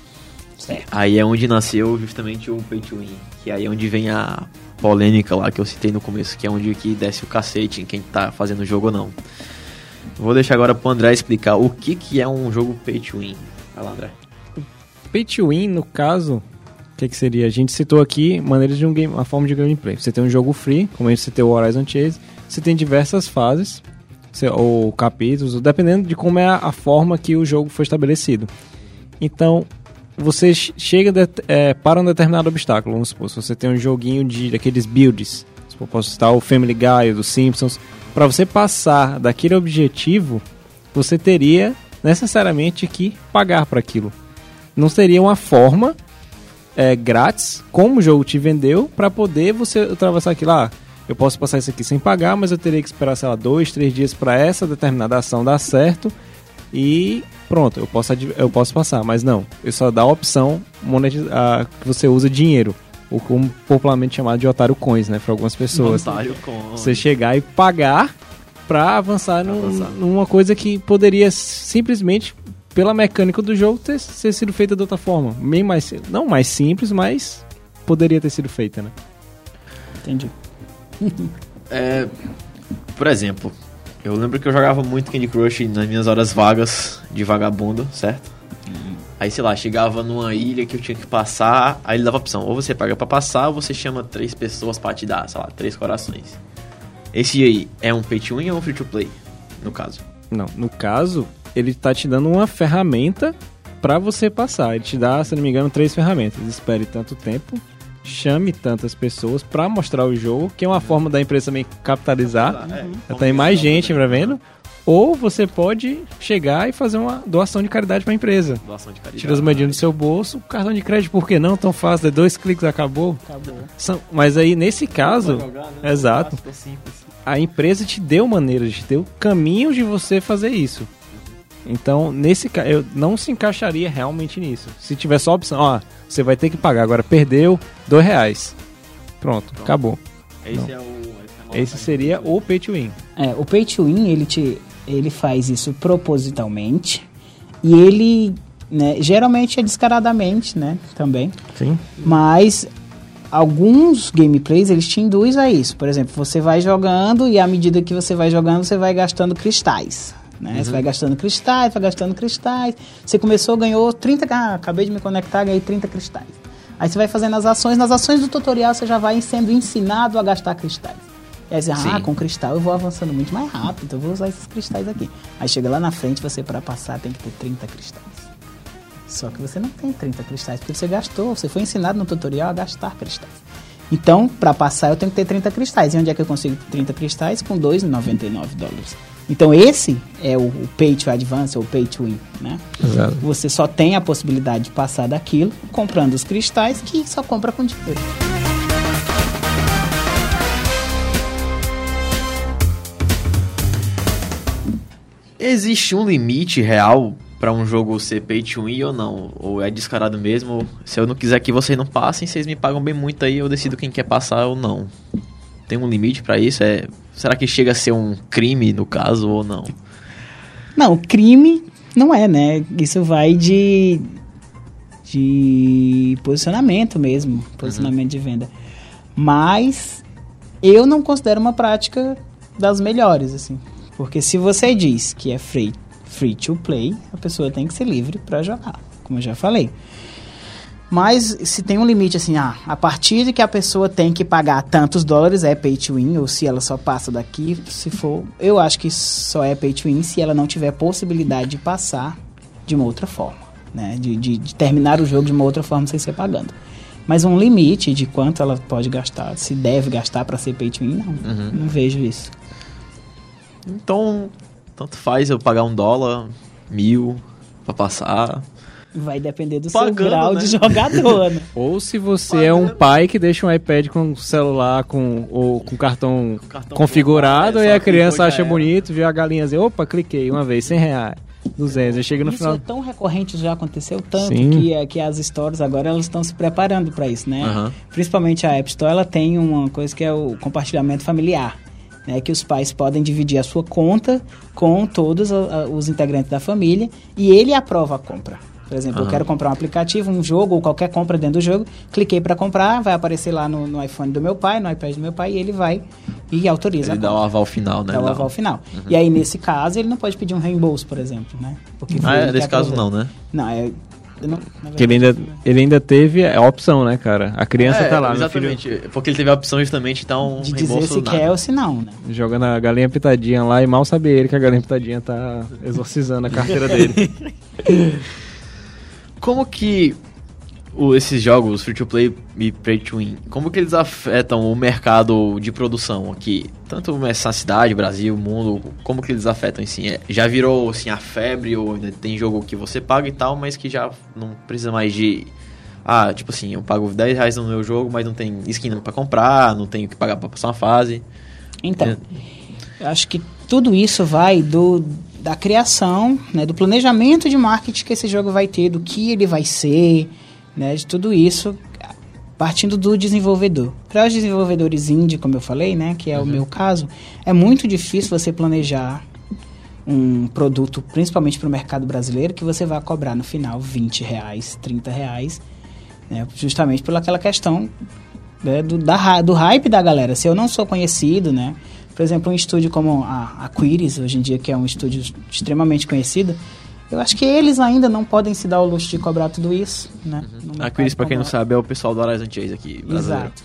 Certo. Aí é onde nasceu justamente o pay to win, que aí é onde vem a polêmica lá que eu citei no começo, que é onde que desce o cacete em quem tá fazendo o jogo ou não. Vou deixar agora pro André explicar o que que é um jogo pay to win. Vai lá, André. Pay to win, no caso, que, que seria? A gente citou aqui maneiras de um game, uma forma de gameplay. Você tem um jogo free, como a gente citou o Horizon Chase, você tem diversas fases, ou capítulos, dependendo de como é a, a forma que o jogo foi estabelecido. Então, você ch- chega de- é, para um determinado obstáculo. Vamos supor, se você tem um joguinho de daqueles builds, posso citar o Family Guy, dos Simpsons, para você passar daquele objetivo, você teria necessariamente que pagar para aquilo. Não seria uma forma é, grátis, como o jogo te vendeu, para poder você ultrapassar aquilo. Ah, eu posso passar isso aqui sem pagar, mas eu teria que esperar, sei lá, dois, três dias para essa determinada ação dar certo e pronto, eu posso, eu posso passar. Mas não, eu só dá a opção monetiz- a- que você usa dinheiro, ou como popularmente chamado de otário coins, né, para algumas pessoas. Otário com... Você chegar e pagar pra avançar, num- Avançar. numa coisa que poderia simplesmente, pela mecânica do jogo, ter, ter sido feita de outra forma. Bem mais, não mais simples, mas poderia ter sido feita, né? Entendi. É, por exemplo, eu lembro que eu jogava muito Candy Crush nas minhas horas vagas de vagabundo, certo? Aí, sei lá, chegava numa ilha que eu tinha que passar, aí ele dava a opção, ou você paga pra passar, ou você chama três pessoas pra te dar, sei lá, três corações. Esse aí é um pay to win ou um free to play, no caso? Não, no caso, ele tá te dando uma ferramenta pra você passar. Ele te dá, se não me engano, três ferramentas. Espere tanto tempo, chame tantas pessoas pra mostrar o jogo, que é uma forma da empresa também capitalizar. Já tem mais gente pra vendo. Ou você pode chegar e fazer uma doação de caridade pra empresa. Doação de caridade. Tira as moedinhas do seu bolso, cartão de crédito, por que não? Tão fácil, de dois cliques acabou. Acabou. São- mas aí, nesse caso, exato, a empresa te deu maneiras, te deu caminhos de você fazer isso. Então, nesse caso, eu não se encaixaria realmente nisso. Se tiver só a opção, ó, você vai ter que pagar. Agora, perdeu, dois reais. Pronto, acabou. Esse é o... Esse seria o pay to win. É, o pay to win, ele, te, ele faz isso propositalmente e ele, né, geralmente é descaradamente, né, também. Sim. Mas alguns gameplays eles te induzem a isso. Por exemplo, você vai jogando e à medida que você vai jogando, você vai gastando cristais. Né? Você vai gastando cristais, vai gastando cristais. Você começou, ganhou 30. Ah, acabei de me conectar, ganhei 30 cristais. Aí você vai fazendo as ações. Nas ações do tutorial você já vai sendo ensinado a gastar cristais. E aí você, ah, com cristal eu vou avançando muito mais rápido, então eu vou usar esses cristais aqui. Aí chega lá na frente, você para passar tem que ter 30 cristais. Só que você não tem 30 cristais, porque você gastou, você foi ensinado no tutorial a gastar cristais. Então, para passar, eu tenho que ter 30 cristais. E onde é que eu consigo 30 cristais? Com 2,99 dólares. Então, esse é o, o Pay to Advance, ou Pay to Win, né? Exato. Você só tem a possibilidade de passar daquilo comprando os cristais, que só compra com dinheiro. Existe um limite real pra um jogo ser pay to win ou não? Ou é descarado mesmo? Se eu não quiser que vocês não passem, vocês me pagam bem muito aí, eu decido quem quer passar ou não. Tem um limite pra isso? É, será que chega a ser um crime no caso ou não? Não, crime não é, né? Isso vai de de posicionamento mesmo, posicionamento de venda. Mas eu não considero uma prática das melhores, assim. Porque se você diz que é free, free to play, a pessoa tem que ser livre para jogar, como eu já falei. Mas se tem um limite assim, ah, a partir de que a pessoa tem que pagar tantos dólares é pay to win, ou se ela só passa daqui, se for, eu acho que só é pay to win se ela não tiver possibilidade de passar de uma outra forma, né? De, de, de terminar o jogo de uma outra forma sem ser pagando. Mas um limite de quanto ela pode gastar, se deve gastar para ser pay to win, não. Não vejo isso. Então, tanto faz eu pagar um dólar, mil, pra passar. Vai depender do Pagando, seu grau né? de jogador, né? Ou se você é um pai que deixa um iPad com celular com, ou com cartão, cartão configurado popular, e é, a criança acha era. bonito, vê a galinha dizer, opa, cliquei uma vez, 100 reais, 200, aí chega no isso final... é tão recorrente, já aconteceu tanto Sim. que, é- que as stores agora elas estão se preparando para isso, né? Aham. Principalmente a App Store, ela tem uma coisa que é o compartilhamento familiar. né, que os pais podem dividir a sua conta com todos a- a- os integrantes da família e ele aprova a compra. Por exemplo, eu Aham. quero comprar um aplicativo, um jogo ou qualquer compra dentro do jogo, cliquei para comprar, vai aparecer lá no, no iPhone do meu pai, no iPad do meu pai e ele vai e autoriza Ele a dá o aval final, né? Dá o aval final. E aí, nesse caso, ele não pode pedir um reembolso, por exemplo, né? Porque Ah, é, nesse caso não, né? Não, é... eu não- ele ainda, ele ainda teve a opção, né, cara? A criança É, tá lá, meu filho, Exatamente. Porque ele teve a opção justamente, então. de dizer se nada. quer ou se não, né? jogando a galinha pitadinha lá e mal sabe ele que a galinha pitadinha tá exorcizando a carteira dele. Como que o- esses jogos free to play e pay to win, como que eles afetam o mercado de produção aqui? Tanto nessa cidade, Brasil, mundo, como que eles afetam assim? É, já virou assim a febre ou ainda tem jogo que você paga e tal, mas que já não precisa mais de ah, tipo assim, eu pago 10 reais no meu jogo, mas não tem skin pra comprar, não tenho que pagar pra passar uma fase. Então, É. eu acho que tudo isso vai do da criação, né, do planejamento de marketing que esse jogo vai ter, do que ele vai ser, né, de tudo isso partindo do desenvolvedor. Para os desenvolvedores indie, como eu falei, né, que é o meu caso, é muito difícil você planejar um produto, principalmente para o mercado brasileiro, que você vai cobrar no final 20 reais, 30 reais, né, justamente por aquela questão né, do, da, do hype da galera. Se eu não sou conhecido, né? Por exemplo, um estúdio como a, a Quiris, hoje em dia, que é um estúdio extremamente conhecido, eu acho que eles ainda não podem se dar o luxo de cobrar tudo isso, né? no A mercado Quiris, pra quem não sabe, é o pessoal do Horizon Chase aqui, brasileiro. Exato.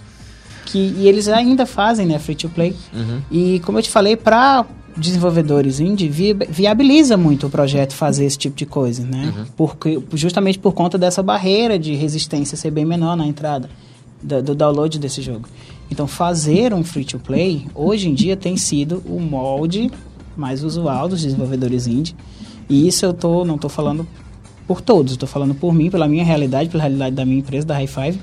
Que, e eles ainda fazem, né, free to play. Uhum. E como eu te falei, para desenvolvedores indie, vi- viabiliza muito o projeto fazer esse tipo de coisa, né? Uhum. Porque, justamente por conta dessa barreira de resistência ser bem menor na entrada da- do, download desse jogo. Então, fazer um free to play, hoje em dia, tem sido o molde mais usual dos desenvolvedores indie. E isso eu tô, não estou falando por todos, estou falando por mim, pela minha realidade, pela realidade da minha empresa, da High Five,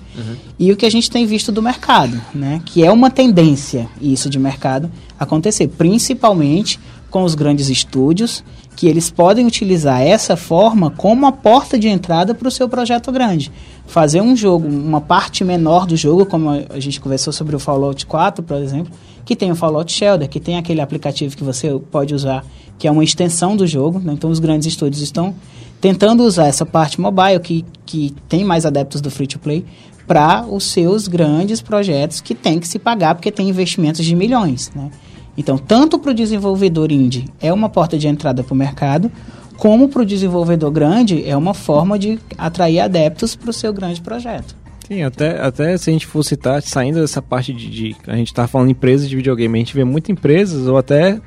e o que a gente tem visto do mercado, né? Que é uma tendência isso de mercado acontecer, principalmente com os grandes estúdios, que eles podem utilizar essa forma como uma porta de entrada para o seu projeto grande. Fazer um jogo, uma parte menor do jogo, como a gente conversou sobre o Fallout 4, por exemplo, que tem o Fallout Shelter, que tem aquele aplicativo que você pode usar, que é uma extensão do jogo. né? Então, os grandes estúdios estão tentando usar essa parte mobile, que, que tem mais adeptos do free-to-play, para os seus grandes projetos que tem que se pagar, porque tem investimentos de milhões. Né? Então, tanto para o desenvolvedor indie é uma porta de entrada para o mercado, como para o desenvolvedor grande é uma forma de atrair adeptos para o seu grande projeto. Sim, até, até se a gente for citar, saindo dessa parte de, de- A gente tá falando empresas de videogame, a gente vê muitas empresas, ou até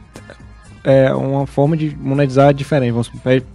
é, uma forma de monetizar diferente.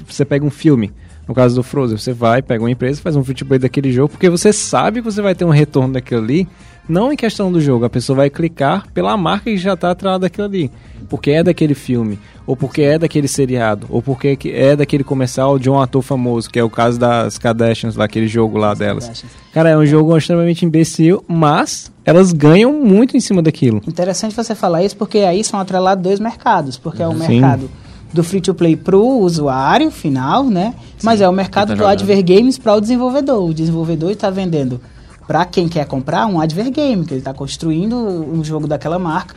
Você pega um filme, no caso do Frozen, você vai, pega uma empresa, faz um free to play daquele jogo, porque você sabe que você vai ter um retorno daquilo ali, não em questão do jogo, a pessoa vai clicar pela marca que já está atrás daquilo ali. Porque é daquele filme, ou porque é daquele seriado, ou porque que- é daquele comercial de um ator famoso, que é o caso das Kardashians, lá, aquele jogo lá delas. Cara, é um jogo extremamente imbecil, mas elas ganham muito em cima daquilo. Interessante você falar isso, porque aí são atrelados dois mercados, porque é o Sim. mercado do free to play pro usuário final, né? Mas é o mercado tá do jogando. adver games para o desenvolvedor. O desenvolvedor está vendendo para quem quer comprar um adver game, que ele está construindo um jogo daquela marca.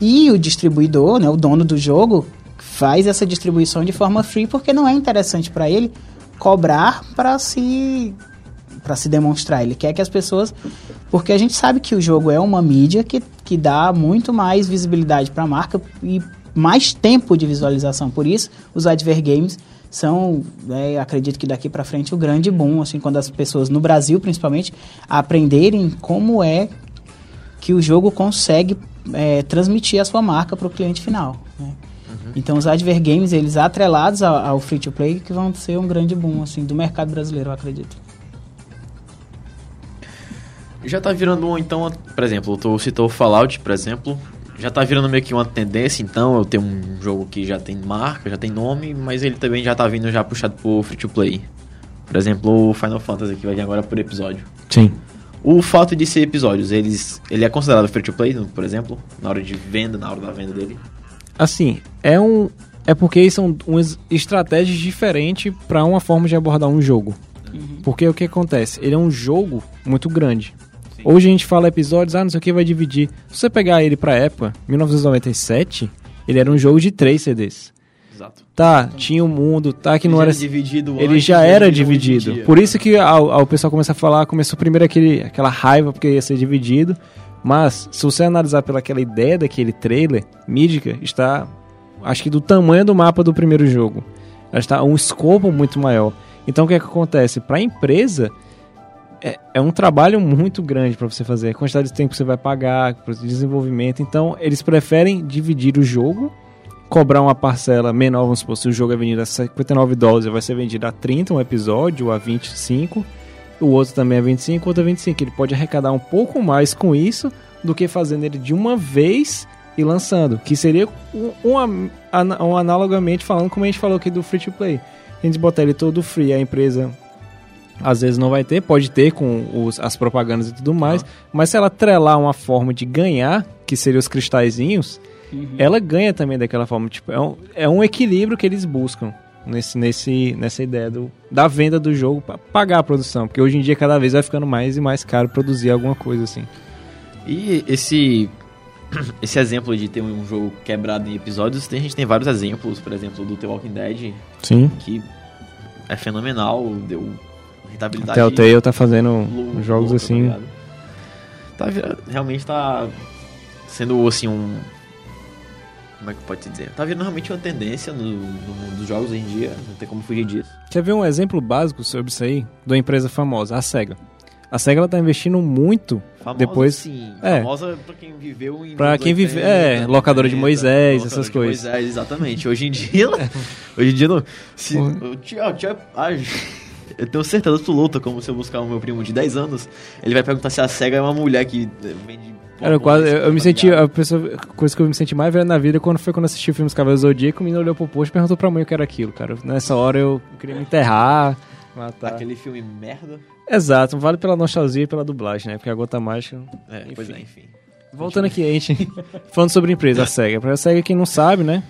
E o distribuidor, né, o dono do jogo, faz essa distribuição de forma free, porque não é interessante para ele cobrar para se para se demonstrar. Ele quer que as pessoas. Porque a gente sabe que o jogo é uma mídia que, que dá muito mais visibilidade para a marca e mais tempo de visualização. Por isso, os adver games são, né, acredito que daqui para frente, o grande boom, assim, quando as pessoas, no Brasil principalmente, aprenderem como é que o jogo consegue é, transmitir a sua marca para o cliente final. né? Então, os adver games, eles atrelados ao, ao free-to-play, que vão ser um grande boom, assim, do mercado brasileiro, eu acredito. Já tá virando, um, então, por exemplo, tu citou o Fallout, por exemplo. Já tá virando meio que uma tendência, então, eu tenho um jogo que já tem marca, já tem nome, mas ele também já tá vindo já puxado pro free to play. Por exemplo, o Final Fantasy, que vai vir agora por episódio. Sim. O fato de ser episódios, eles, ele é considerado free to play, por exemplo, na hora de venda, na hora da venda dele? Assim, é um. É porque são umas estratégias diferentes para uma forma de abordar um jogo. Porque o que acontece? Ele é um jogo muito grande. Hoje a gente fala episódios, ah, não sei o que, vai dividir. Se você pegar ele pra época, 1997, ele era um jogo de três CDs. Exato. Tá, tinha o um mundo, tá, que não era... dividido Ele já era hoje em dividido. dia. Por isso que ao, ao pessoal começar a falar, começou primeiro aquele, aquela raiva porque ia ser dividido. Mas, se você analisar pelaquela ideia daquele trailer, Mídica está, acho que do tamanho do mapa do primeiro jogo. Ela está um escopo muito maior. Então, o que é que acontece? Para a empresa, é, é um trabalho muito grande para você fazer. A quantidade de tempo que você vai pagar, para desenvolvimento. Então, eles preferem dividir o jogo, cobrar uma parcela menor, vamos supor, se o jogo é vendido a 59 dólares, vai ser vendido a 30 um episódio, ou a 25. O outro também é 25, o outro é 25. Ele pode arrecadar um pouco mais com isso do que fazendo ele de uma vez e lançando. Que seria um, um, um analogamente falando, como a gente falou aqui do free to play. A gente botar ele todo free, a empresa às vezes não vai ter, pode ter com os- as propagandas e tudo mais, mas se ela trelar uma forma de ganhar, que seria os cristalzinhos, ela ganha também daquela forma. Tipo, é um, é um equilíbrio que eles buscam nesse, nesse, nessa ideia do, da venda do jogo para pagar a produção, porque hoje em dia cada vez vai ficando mais e mais caro produzir alguma coisa assim. E esse esse exemplo de ter um jogo quebrado em episódios, tem, a gente tem vários exemplos, por exemplo, do The Walking Dead, Sim. que é fenomenal, deu rentabilidade. A Telltale tá fazendo lou- jogos louca, assim. Tá? Tá realmente tá sendo assim um como é que pode dizer? Tá virando realmente uma tendência no, no mundo dos jogos hoje em dia, não tem como fugir disso. Quer ver um exemplo básico sobre isso aí? De uma empresa famosa, a SEGA. A SEGA ela tá investindo muito Famosa, Depois- sim. é. Famosa pra quem viveu em Pra quem vive- 80, é, locadora de 90, Moisés, locadora essas de coisas. Moisés, exatamente. Hoje em dia, hoje em dia não. Se, eu, tinha- eu tenho certeza absoluta, como se eu buscar o meu primo de 10 anos, ele vai perguntar se a SEGA é uma mulher que eh, vende. Cara, eu, quase, eu, eu me senti. A pessoa, coisa que eu me senti mais velho na vida quando foi quando assisti o filme Os Cavaleiros do Zodíaco, o menino olhou pro posto e perguntou pra mãe o que era aquilo, cara. Nessa hora eu queria me enterrar, matar. Aquele filme merda. Exato, vale pela nostalgia e pela dublagem, né? Porque a gota mágica. É, pois é, Enfim. enfim. Voltando aqui, a gente. falando sobre a empresa, a SEGA. Pra SEGA, quem não sabe, né?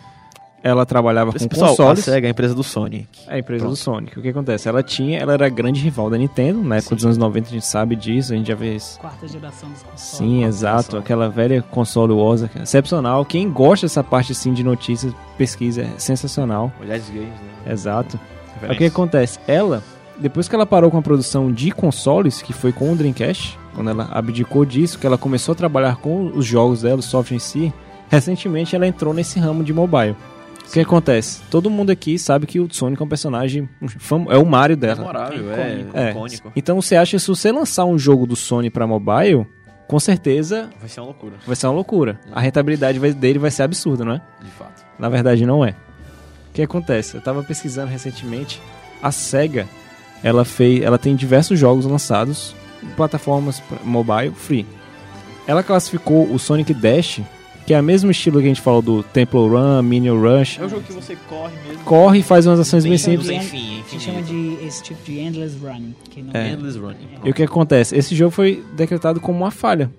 Ela trabalhava com Pessoal, consoles. a SEGA é a empresa do Sony. É a empresa Pronto. do Sonic. O que acontece? Ela tinha, ela era a grande rival da Nintendo, na época dos anos 90 a gente sabe disso, a gente já vê isso. Quarta geração dos consoles. Sim, exato. geração. Aquela velha console que é excepcional. Quem gosta dessa parte assim de notícias, pesquisa, é sensacional. Olhares Games, né? Exato. Aí O que acontece? Ela, depois que ela parou com a produção de consoles, que foi com o Dreamcast, quando ela abdicou disso, que ela começou a trabalhar com os jogos dela, o software em si, recentemente ela entrou nesse ramo de mobile. O que acontece? Todo mundo aqui sabe que o Sonic é um personagem famo- é o Mario dela. Memorável, É é, icônico. É. icônico. Então você acha que se você lançar um jogo do Sony pra mobile, com certeza Vai ser uma loucura, vai ser uma loucura. A rentabilidade dele vai ser absurda, não é? de fato. Na verdade, não é. O que acontece? Eu tava pesquisando recentemente. A SEGA, ela, fez, ela tem diversos jogos lançados em plataformas mobile free. Ela classificou o Sonic Dash, que é o mesmo estilo que a gente falou do Temple Run, Minion Rush. É o jogo que você corre mesmo. Corre e faz umas ações bem simples. sem fim, Se chama de esse tipo de endless running. Que não É. Endless Running. E o que acontece? Esse jogo foi decretado como uma falha.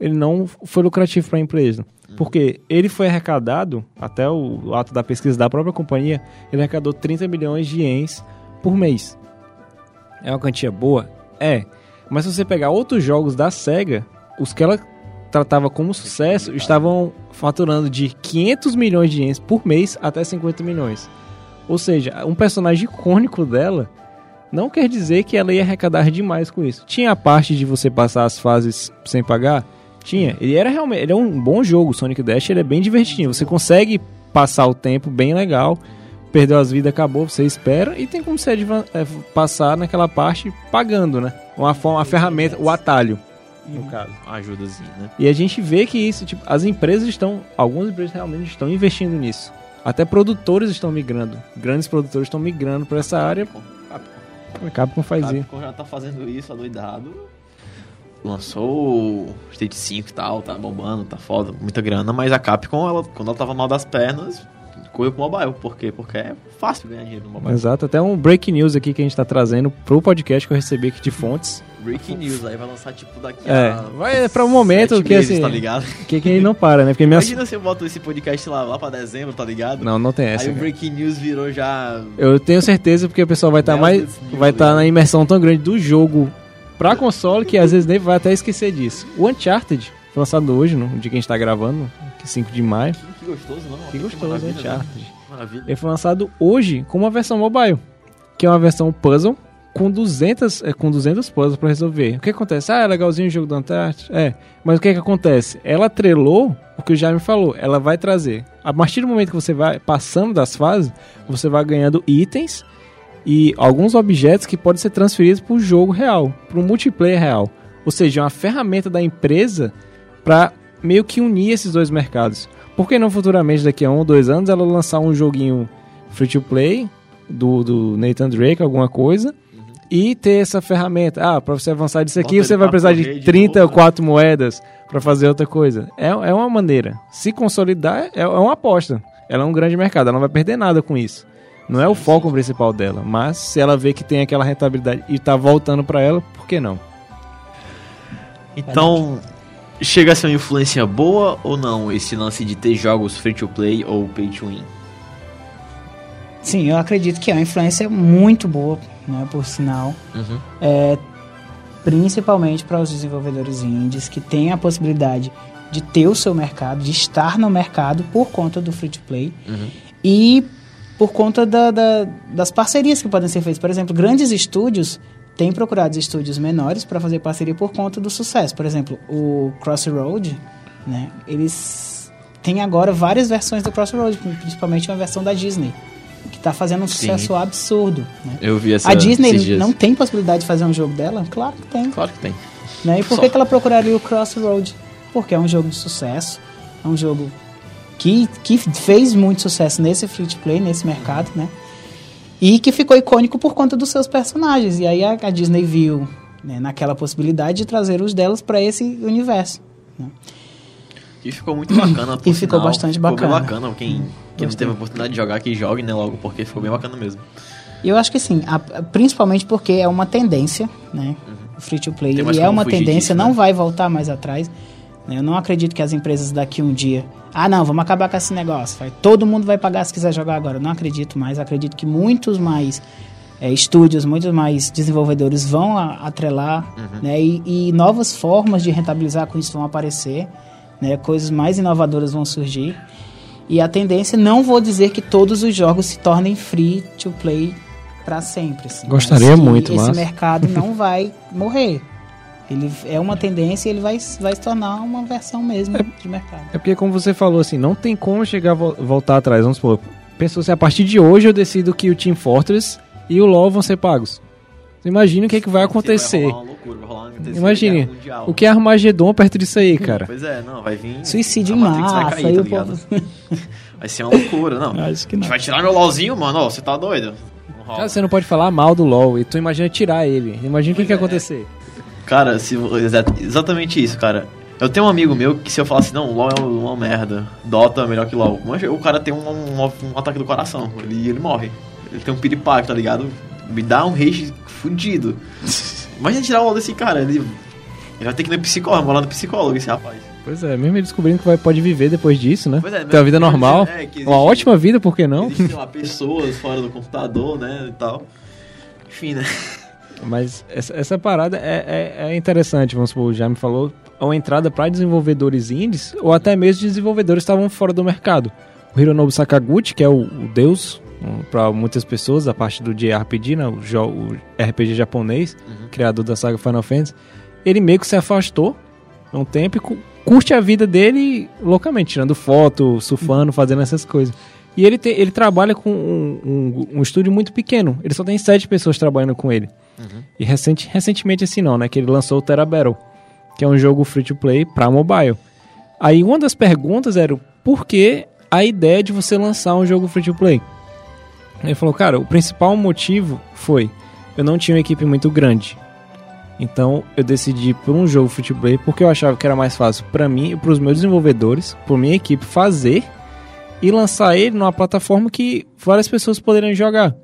Ele não foi lucrativo para a empresa. Porque ele foi arrecadado, até o ato da pesquisa da própria companhia, ele arrecadou 30 milhões de ienes por mês. É uma quantia boa? É. Mas se você pegar outros jogos da SEGA, os que ela tratava como sucesso estavam faturando de 500 milhões de ienes por mês até 50 milhões. Ou seja, um personagem icônico dela não quer dizer que ela ia arrecadar demais com isso. Tinha a parte de você passar as fases sem pagar? Tinha. Ele era realmente, ele é um bom jogo, Sonic Dash, ele é bem divertidinho. Você consegue passar o tempo bem legal. Perdeu as vidas, acabou, você espera e tem como você é, passar naquela parte pagando, né? Uma forma, a ferramenta, o atalho, no caso. Uma ajudazinha, né? E a gente vê que isso, tipo, as empresas estão, algumas empresas realmente estão investindo nisso. Até produtores estão migrando. Grandes produtores estão migrando para essa área. A Capcom faz isso. Capcom já tá fazendo isso, adoidado. Lançou o State 5 e tal, tá bombando, tá foda, muita grana, mas a Capcom, ela, quando ela tava mal das pernas, correu pro mobile. Por quê? Porque é fácil ganhar dinheiro no mobile. Exato, até um break news aqui que a gente tá trazendo pro podcast que eu recebi aqui de fontes. Breaking news, aí vai lançar tipo daqui É, a. vai pra um momento que, meses, assim, Tá ligado? Que, que não para, né? Porque minha... Imagina se eu boto esse podcast lá, lá pra dezembro, tá ligado? Não, não tem essa. aí o. Breaking News virou já. Eu tenho certeza porque o pessoal vai estar Mel mais vai estar né? na imersão tão grande do jogo pra console, que às vezes nem vai até esquecer disso. O Uncharted, lançado hoje, no dia que a gente tá gravando, 5 de maio. Que gostoso, não? Que gostoso, maravilha, Uncharted. né? Maravilha. Ele foi lançado hoje com uma versão mobile, que é uma versão puzzle com 200, é, com 200 puzzles pra resolver. O que acontece? Ah, é legalzinho o jogo do Uncharted? É. Mas o que que acontece? Ela atrelou o que o Jaime falou. Ela vai trazer. A partir do momento que você vai passando das fases, você vai ganhando itens e alguns objetos que podem ser transferidos para o jogo real, para o multiplayer real. Ou seja, é uma ferramenta da empresa para meio que unir esses dois mercados. Por que não futuramente, daqui a um ou dois anos, ela lançar um joguinho free to play do, do Nathan Drake, alguma coisa, e ter essa ferramenta. Ah, para você avançar disso aqui, Bota você vai precisar de de 30 ou novo, né? 4 moedas para fazer outra coisa. É, é uma maneira. Se consolidar, é, é uma aposta. Ela é um grande mercado, ela não vai perder nada com isso. Não é o foco principal dela, mas se ela vê que tem aquela rentabilidade e tá voltando para ela, por que não? Então, chega a ser uma influência boa ou não esse lance de ter jogos free to play ou pay to win? Sim, eu acredito que é uma influência muito boa, né, por sinal. Uhum. É, principalmente para os desenvolvedores indies que têm a possibilidade de ter o seu mercado, de estar no mercado por conta do free to play Uhum. e por conta da- da- das parcerias que podem ser feitas. Por exemplo, grandes estúdios têm procurado estúdios menores para fazer parceria por conta do sucesso. Por exemplo, o Crossroad, né, eles têm agora várias versões do Crossroad, principalmente uma versão da Disney, que está fazendo um Sim. sucesso absurdo. Né? Eu vi essa A Disney não tem possibilidade de fazer um jogo dela? Claro que tem. Claro que tem. Né? E por Só. que, que ela procuraria o Crossroad? Porque é um jogo de sucesso, é um jogo que, que fez muito sucesso nesse free to play, nesse mercado, né? E que ficou icônico por conta dos seus personagens. E aí a, a Disney viu né, naquela possibilidade de trazer os delas para esse universo. né? E ficou muito bacana. E ficou bastante ficou bacana. bem bacana. Quem, quem não teve a oportunidade de jogar, que jogue, né, logo, porque ficou bem bacana mesmo. E eu acho que sim, a- principalmente porque é uma tendência, né? O free to play ele é uma tendência, disso, né? não vai voltar mais atrás. Eu não acredito que as empresas daqui um dia, ah não, vamos acabar com esse negócio, vai, todo mundo vai pagar se quiser jogar agora. Eu não acredito mais, acredito que muitos mais é, estúdios, muitos mais desenvolvedores vão a- atrelar, Uhum. né? E, e novas formas de rentabilizar com isso vão aparecer, né? Coisas mais inovadoras vão surgir. E a tendência, não vou dizer que todos os jogos se tornem free to play para sempre. assim, Gostaria mas muito, Esse mas- mercado não vai morrer. Ele é uma tendência e ele vai, vai se tornar uma versão mesmo de mercado. É porque, como você falou, assim, não tem como chegar voltar atrás. Vamos supor, pensou assim, a partir de hoje eu decido que o Team Fortress e o LoL vão ser pagos. Imagina o que, é que vai acontecer. Vai rolar uma loucura, vai rolar uma Imagine, mundial. o que é Armagedon perto disso aí, cara? Pois é, não, vai vir... Suicídio em Matrix vai massa, cair, tá o ligado? povo... Vai ser uma loucura, não. Acho que A não. gente vai tirar meu LOLzinho, mano, ó, você tá doido? Não rola. Cara, você não pode falar mal do LoL e tu imagina tirar ele. Imagina o que, que ia acontecer. Cara, se, exatamente isso, cara. Eu tenho um amigo meu que se eu falar assim, não, LoL é uma merda, Dota é melhor que LoL. Mas o cara tem um, um- um ataque do coração, ele, ele morre. Ele tem um piripaque, tá ligado? Me dá um rage fudido. Imagina tirar o LoL desse cara, ele, ele vai ter que ir no psicólogo, morar no psicólogo esse rapaz. Pois é, mesmo ele descobrindo que vai, pode viver depois disso, né? Pois é, Ter uma vida normal. é, que Uma existe- ótima vida, por que não? Existem lá pessoas fora do computador, né, e tal. Enfim, né? Mas essa, essa parada é, é, é interessante, vamos supor, já me falou, uma entrada para desenvolvedores indies, ou até mesmo desenvolvedores estavam fora do mercado. O Hironobu Sakaguchi, que é o, o deus para muitas pessoas, a parte do JRPG, né, o, jo- o RPG japonês, criador da saga Final Fantasy, ele meio que se afastou um tempo e cu- curte a vida dele loucamente, tirando foto, surfando, fazendo essas coisas. E ele, te- ele trabalha com um, um, um estúdio muito pequeno, ele só tem sete pessoas trabalhando com ele. E recente, recentemente assim não, né? Que ele lançou o Terra Battle, que é um jogo free to play para mobile. Aí uma das perguntas era por que a ideia de você lançar um jogo free to play? Ele falou, cara, o principal motivo foi eu não tinha uma equipe muito grande. Então eu decidi por um jogo free to play porque eu achava que era mais fácil para mim e para os meus desenvolvedores, por minha equipe fazer e lançar ele numa plataforma que várias pessoas poderiam jogar,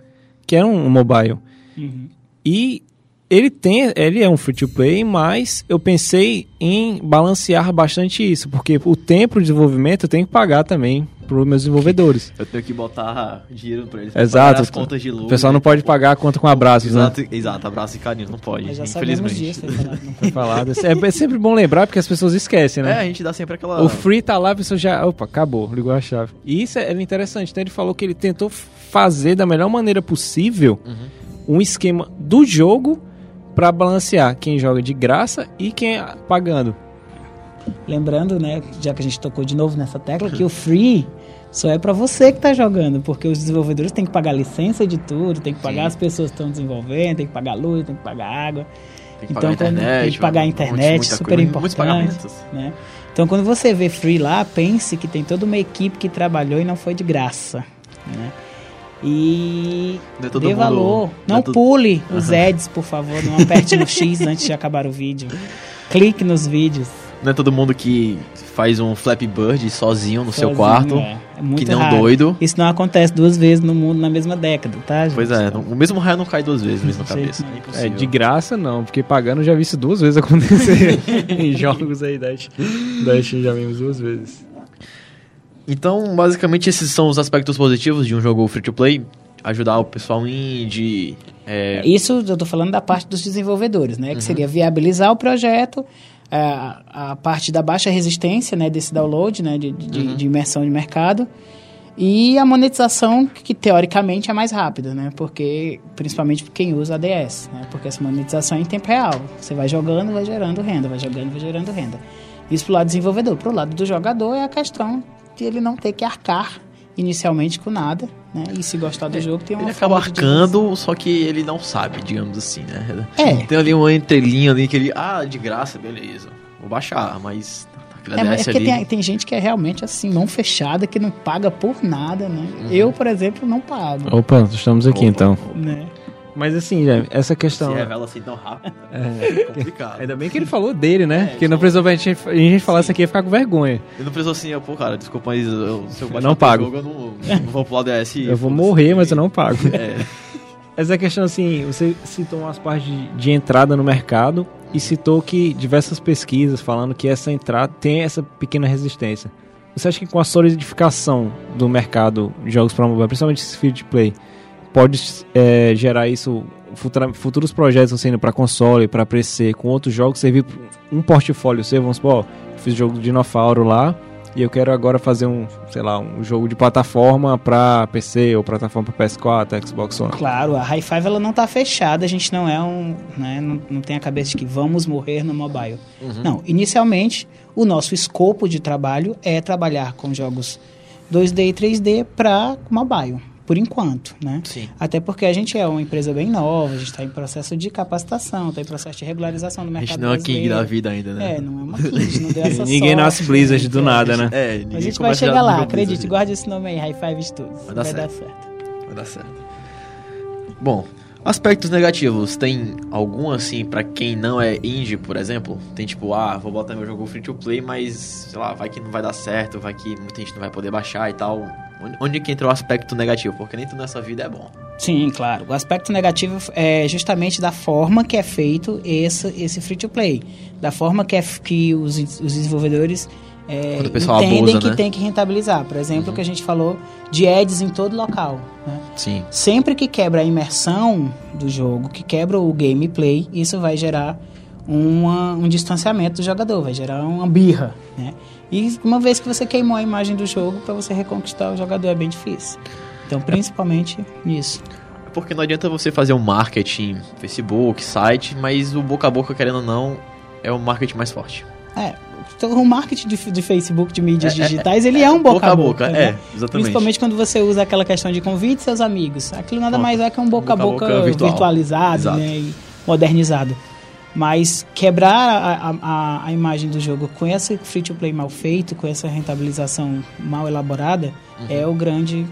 que era um mobile. Uhum. E ele tem, ele é um free to play, mas eu pensei em balancear bastante isso, porque o tempo de desenvolvimento eu tenho que pagar também para os meus desenvolvedores. Eu tenho que botar dinheiro pra eles. Exato. As contas de luz. O pessoal não né? pode pagar a conta com abraços, né? Exato, exato, abraço e carinho, não pode, Mas já sabemos infelizmente. disso. foi falado, né? Foi falado. É, é sempre bom lembrar porque as pessoas esquecem, É, né? a gente dá sempre aquela. O free tá lá, a pessoa já. Opa, acabou, ligou a chave. E isso é interessante. Então ele falou que ele tentou fazer da melhor maneira possível Uhum. Um esquema do jogo pra balancear quem joga de graça e quem é pagando. Lembrando, né, já que a gente tocou de novo nessa tecla, que o free só é pra você que tá jogando, porque os desenvolvedores têm que pagar licença de tudo, tem que pagar Sim. as pessoas que estão desenvolvendo, tem que pagar luz, tem que pagar água, Tem que Então, pagar a quando- internet. tem que pagar a internet, muita super coisa, importante. né? Então quando você vê free lá, pense que tem toda uma equipe que trabalhou e não foi de graça, né? E Não é todo dê mundo- valor. Não, não é todo- pule os ads, por favor. Não aperte no X antes de acabar o vídeo. Clique nos vídeos. Não é todo mundo que faz um Flappy Bird sozinho no seu sozinho, quarto. é. É muito que um raro. doido. Isso não acontece duas vezes no mundo na mesma década, tá? gente? Pois é, o mesmo raio não cai duas vezes na mesma Não cabeça. não. É É, de graça não, porque pagando eu já vi isso duas vezes acontecer em jogos aí da Steam. Da Steam já vimos duas vezes. Então, basicamente, esses são os aspectos positivos de um jogo free to play. Ajudar o pessoal indie. É, Isso eu tô falando da parte dos desenvolvedores, né? Que seria viabilizar o projeto, a, a parte da baixa resistência, né? Desse download, né? De, de, de imersão de mercado. E a monetização, que teoricamente é mais rápida, né? Porque, principalmente quem usa ADS, né? Porque essa monetização é em tempo real. Você vai jogando, vai gerando renda, vai jogando, vai gerando renda. Isso pro lado do desenvolvedor. Pro lado do jogador é a questão ele não ter que arcar inicialmente com nada, né? E se gostar do jogo, tem uma ele acaba arcando, só que ele não sabe, digamos assim, né? É. Tem ali uma entrelinha ali que ele. Ah, de graça, beleza. Vou baixar, mas. É, é porque ali. tem, tem gente que é realmente assim, mão fechada, que não paga por nada, né? Eu, por exemplo, não pago. Opa, estamos aqui Opa, então. Né? Mas assim, já, essa Se questão. revela assim tão rápido. É, É complicado. ainda bem que ele falou dele, né? É, Porque não precisou a gente, a gente falar isso aqui ia ficar com vergonha. Ele não precisou assim, pô, cara, desculpa, mas eu, se eu não pago. Jogo, eu não, não vou pular DS. Eu vou morrer, mas eu não pago. É. Essa questão assim, você citou umas partes de, de entrada no mercado e citou que diversas pesquisas falando que essa entrada tem essa pequena resistência. Você acha que com a solidificação do mercado de jogos para mobile, principalmente esse free to play, pode é, gerar isso futura- futuros projetos sendo para console, para PC, com outros jogos servir um portfólio seu, vamos supor, ó, fiz jogo de Dinofauro lá e eu quero agora fazer um, sei lá, um jogo de plataforma para PC ou plataforma para PS4, Xbox One. Claro, a High Five ela não tá fechada, a gente não é um. Né, não, não tem a cabeça de que vamos morrer no mobile. Não, inicialmente, o nosso escopo de trabalho é trabalhar com jogos 2D e 3D para mobile, por enquanto, né? Sim. Até porque a gente é uma empresa bem nova, a gente está em processo de capacitação, está em processo de regularização do A mercado gente não é king da vida ainda, né? É, não é uma king, não deu essa Ninguém sorte, nasce Blizzard né? do É, nada, né? É, A gente vai chegar lá, acredite, Blizzard. guarde esse nome aí, High Five Studios. Vai dar vai dar certo. certo. Vai dar certo. Bom, aspectos negativos. Tem algum assim pra quem não é indie, por exemplo? Tem tipo, ah, vou botar meu jogo free to play, mas sei lá, vai que não vai dar certo, vai que muita gente não vai poder baixar e tal. Onde, que entra o aspecto negativo? Porque nem tudo nessa vida é bom. Sim, claro. O aspecto negativo é justamente da forma que é feito esse, esse free to play. Da forma que, é, que os, os desenvolvedores é, entendem abusa, que né? tem que rentabilizar. Por exemplo, o que a gente falou de ads em todo local. né? Sim. Sempre que quebra a imersão do jogo, que quebra o gameplay, isso vai gerar uma- um distanciamento do jogador, vai gerar uma birra, né? E uma vez que você queimou a imagem do jogo, para você reconquistar o jogador é bem difícil. Então, principalmente nisso. Porque não adianta você fazer um marketing, Facebook, site, mas o boca a boca, querendo ou não, é o marketing mais forte. É, então, o marketing de, de Facebook, de mídias É, é, digitais, ele é, um boca a boca. né? é, exatamente. Principalmente quando você usa aquela questão de convite seus amigos. Aquilo nada Pronto. mais é que um boca a Boca a boca, boca virtual. virtualizado né, e modernizado. Mas quebrar a, a, a, imagem do jogo com esse free to play mal feito, com essa rentabilização mal elaborada, é o grande,